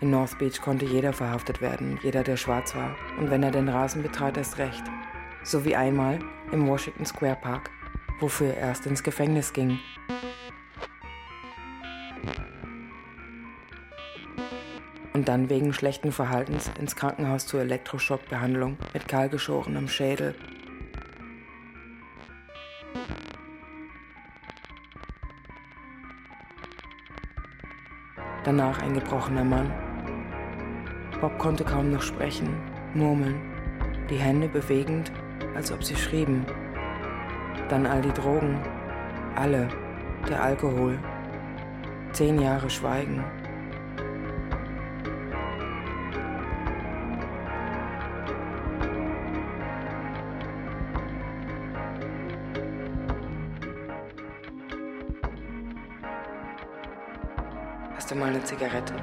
In North Beach konnte jeder verhaftet werden, jeder, der schwarz war. Und wenn er den Rasen betrat, erst recht. So wie einmal im Washington Square Park, wofür er erst ins Gefängnis ging. Und dann wegen schlechten Verhaltens ins Krankenhaus zur Elektroschockbehandlung mit kahlgeschorenem Schädel. Danach ein gebrochener Mann. Bob konnte kaum noch sprechen, murmeln, die Hände bewegend, als ob sie schrieben. Dann all die Drogen, alle, der Alkohol. Zehn Jahre Schweigen. Hast du mal eine Zigarette?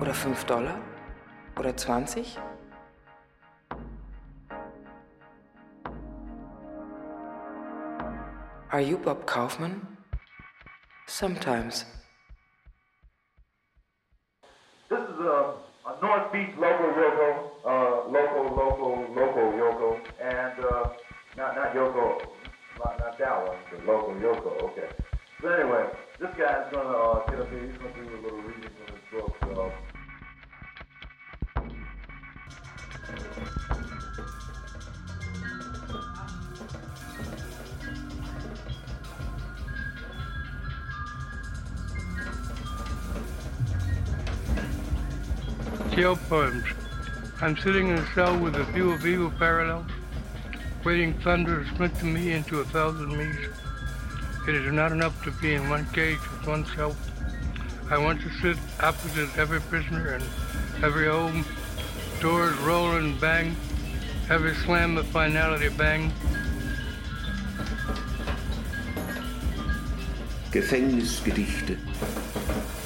Oder fünf Dollar? Oder 20? Are you Bob Kaufman? Sometimes. This is a, a North Beach local Yoko, uh, local, local, local Yoko, and uh, not not Yoko, not, not that one, the local Yoko. Okay. So anyway, this guy's gonna uh, get up here. He's gonna do a little reading from his book. So. Jail poems. I'm sitting in a cell with a view of evil parallels, waiting thunder to splinter me into a thousand me's. It is not enough to be in one cage with oneself. I want to sit opposite every prisoner and every old doors roll and bang, every slam of finality bang. Gefängnisgedichte.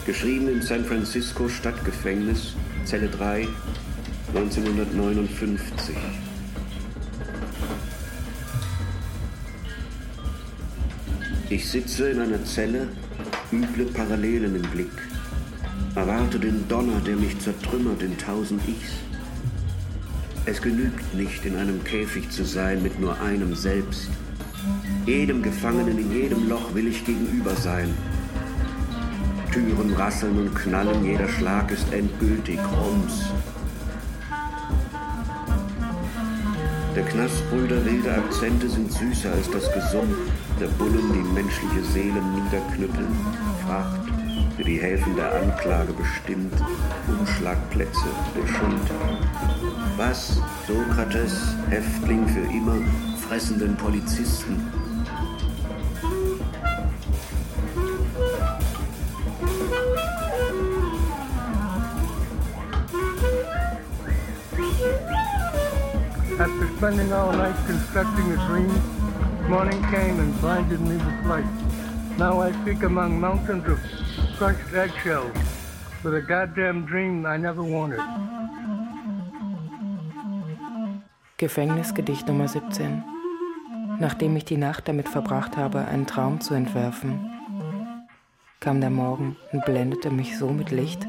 Geschrieben im San Francisco Stadtgefängnis, Zelle 3, 1959. Ich sitze in einer Zelle, üble Parallelen im Blick, erwarte den Donner, der mich zertrümmert in tausend Ichs. Es genügt nicht, in einem Käfig zu sein mit nur einem Selbst. Jedem Gefangenen in jedem Loch will ich gegenüber sein. Türen rasseln und knallen, jeder Schlag ist endgültig, Rums. Der Knastbrüder wilde Akzente sind süßer als das Gesumm der Bullen, die menschliche Seelen niederknüppeln. Fracht, für die Häfen der Anklage bestimmt, Umschlagplätze der Schuld. Was, Sokrates, Häftling für immer, fressenden Polizisten, After spending all night constructing a dream, morning came and blinded me with light. Now I speak among mountains of crushed eggshells with a goddamn dream I never wanted. Gefängnisgedicht Nummer 17. Nachdem ich die Nacht damit verbracht habe, einen Traum zu entwerfen, kam der Morgen und blendete mich so mit Licht,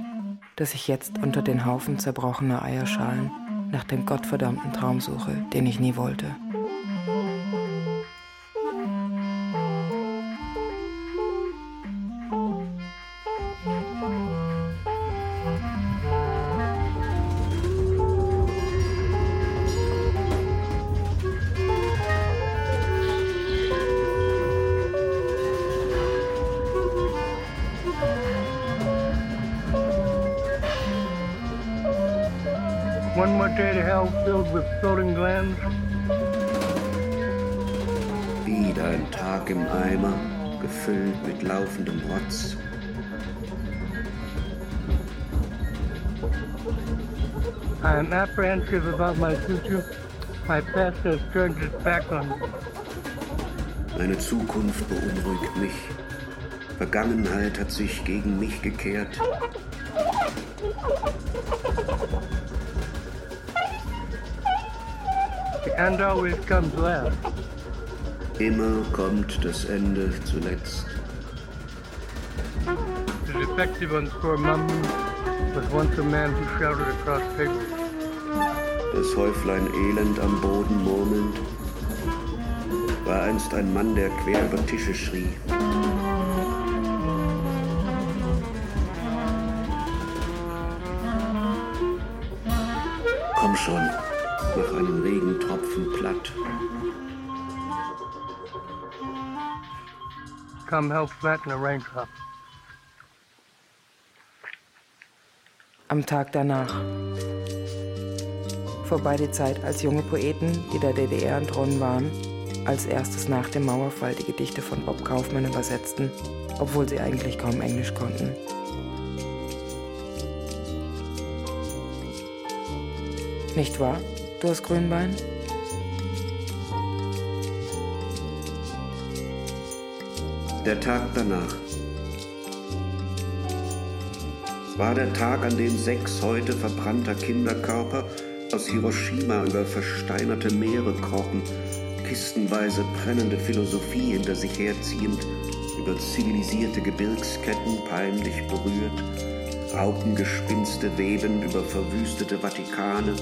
dass ich jetzt unter den Haufen zerbrochener Eierschalen nach dem gottverdammten Traum suche, den ich nie wollte. One more day to hell filled with floating glands. Wieder ein Tag im Eimer, gefüllt mit laufendem Rotz. I am apprehensive about my future. My past has turned its back on me. Meine Zukunft beunruhigt mich. Vergangenheit hat sich gegen mich gekehrt. End always comes last. Immer kommt das Ende zuletzt. The defective on poor mummy was once a man who shouted across papers. Das Häuflein Elend am Boden murmelnd war einst ein Mann, der quer über Tische schrie. Komm schon, platt. Come help flatten a raindrop. Am Tag danach. Vorbei die Zeit, als junge Poeten, die der DDR entronnen waren, als erstes nach dem Mauerfall die Gedichte von Bob Kaufmann übersetzten, obwohl sie eigentlich kaum Englisch konnten. Nicht wahr, du hast Grünbein? Der Tag danach. War der Tag, an dem sechs heute verbrannter Kinderkörper aus Hiroshima über versteinerte Meere krochen, kistenweise brennende Philosophie hinter sich herziehend, über zivilisierte Gebirgsketten peinlich berührt, Raupengespinste webend über verwüstete Vatikane,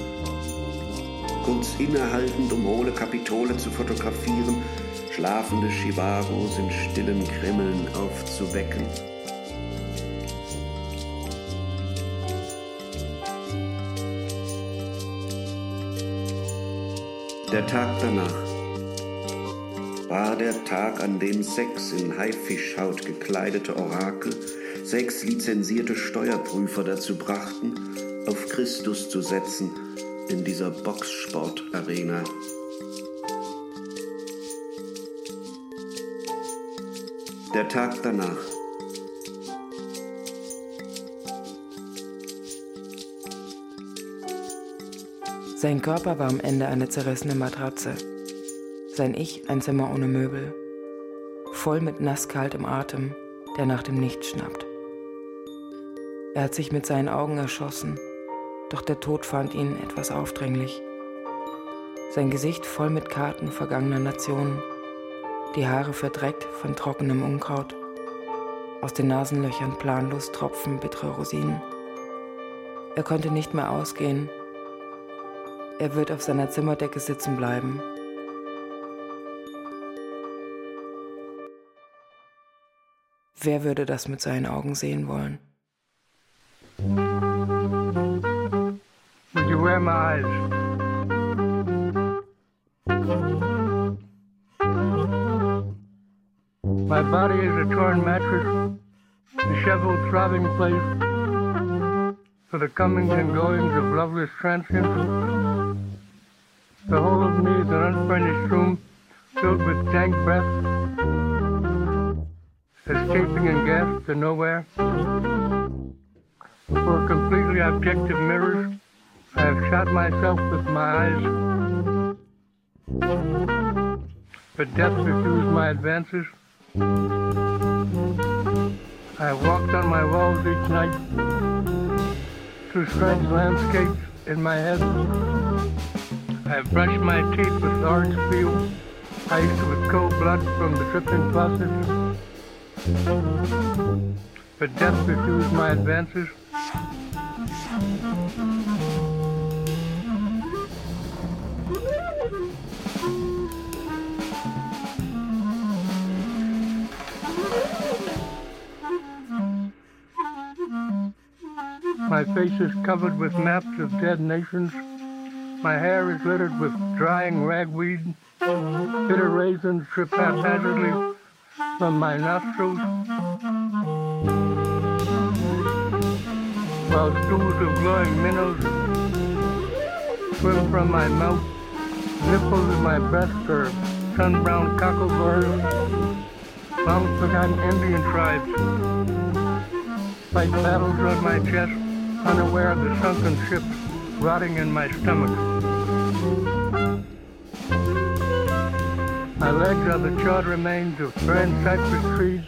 kurz innehaltend, um hohle Kapitole zu fotografieren, schlafende Chivagos in stillen Grimmeln aufzuwecken. Der Tag danach war der Tag, an dem sechs in Haifischhaut gekleidete Orakel sechs lizenzierte Steuerprüfer dazu brachten, auf Christus zu setzen in dieser Boxsportarena. Der Tag danach. Sein Körper war am Ende eine zerrissene Matratze. Sein Ich ein Zimmer ohne Möbel. Voll mit nasskaltem Atem, der nach dem Nichts schnappt. Er hat sich mit seinen Augen erschossen, doch der Tod fand ihn etwas aufdringlich. Sein Gesicht voll mit Karten vergangener Nationen, die Haare verdreckt von trockenem Unkraut, aus den Nasenlöchern planlos tropfen bittere Rosinen. Er konnte nicht mehr ausgehen. Er wird auf seiner Zimmerdecke sitzen bleiben. Wer würde das mit seinen Augen sehen wollen? You wear my eyes? My body is a torn mattress, disheveled, throbbing place for the comings and goings of loveless transients. The whole of me is an unfurnished room filled with dank breath, escaping in gasps to nowhere. For completely objective mirrors, I have shot myself with my eyes. But death refused my advances. I walked on my walls each night through strange landscapes in my head. I brushed my teeth with orange peel, iced with cold blood from the dripping faucets. But death refused my advances. My face is covered with maps of dead nations. My hair is littered with drying ragweed. Bitter raisins drip haphazardly from my nostrils. While stools of glowing minnows swim from my mouth, nipples in my breast curve, sun-brown cockleburs, long-forgotten Indian tribes, fight battles on my chest, unaware of the sunken ships rotting in my stomach. My legs are the charred remains of grand cypress trees.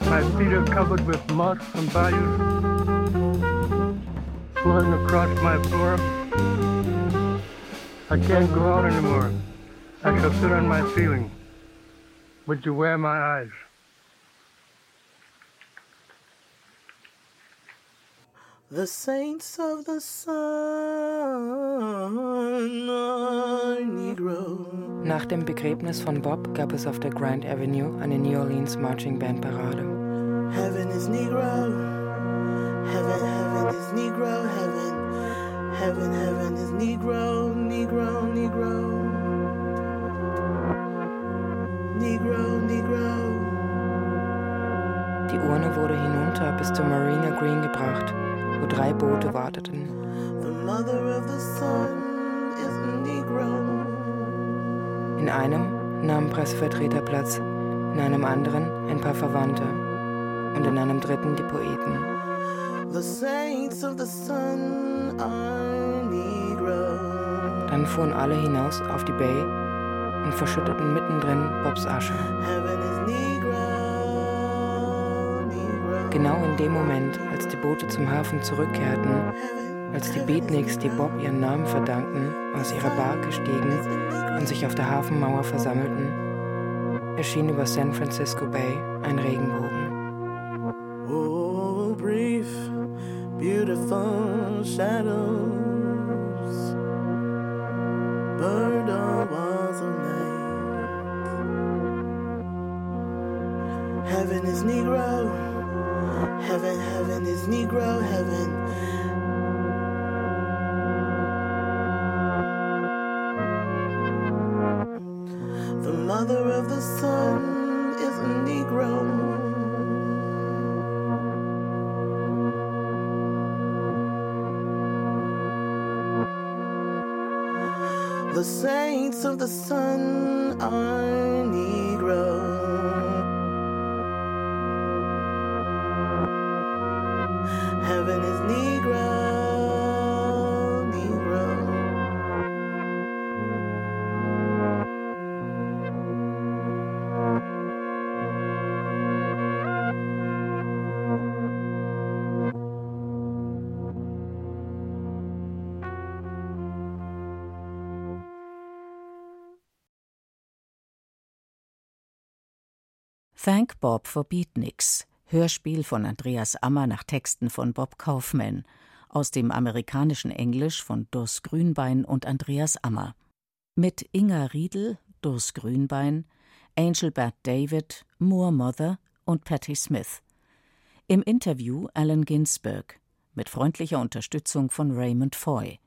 My feet are covered with moss from bayous flowing across my floor. I can't go out anymore. I shall sit on my ceiling. Would you wear my eyes? The saints of the sun are Negro. Nach dem Begräbnis von Bob gab es auf der Grand Avenue eine New Orleans Marching Band Parade. Heaven is Negro. Heaven, heaven is Negro. Heaven, heaven, heaven is Negro. Negro, Negro. Negro, Negro. Die Urne wurde hinunter bis zur Marina Green gebracht, wo drei Boote warteten. In einem nahmen Pressevertreter Platz, in einem anderen ein paar Verwandte und in einem dritten die Poeten. Dann fuhren alle hinaus auf die Bay und verschütteten mittendrin Bobs Asche. Genau in dem Moment, als die Boote zum Hafen zurückkehrten, als die Beatniks, die Bob ihren Namen verdankten, aus ihrer Barke stiegen und sich auf der Hafenmauer versammelten, erschien über San Francisco Bay ein Regenbogen. Oh, brief, beautiful shadows. Of the sun Thank Bob for Beatniks, Hörspiel von Andreas Ammer nach Texten von Bob Kaufman, aus dem amerikanischen Englisch von Durs Grünbein und Andreas Ammer. Mit Inga Riedel, Durs Grünbein, Angelbert David, Moore Mother und Patti Smith. Im Interview Allen Ginsberg, mit freundlicher Unterstützung von Raymond Foy.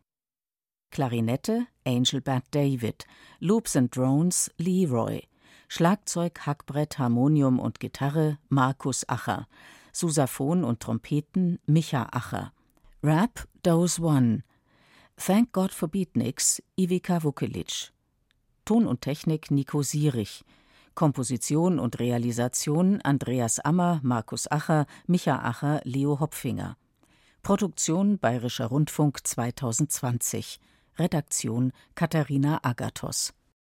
Klarinette Angelbert David, Loops and Drones Leroy, Schlagzeug, Hackbrett, Harmonium und Gitarre Markus Acher, Susaphon und Trompeten Micha Acher, Rap Dose One, Thank God for Beatniks Ivica Vukilic, Ton und Technik Nico Sierich, Komposition und Realisation Andreas Ammer, Markus Acher, Micha Acher, Leo Hopfinger. Produktion Bayerischer Rundfunk 2020. Redaktion Katharina Agathos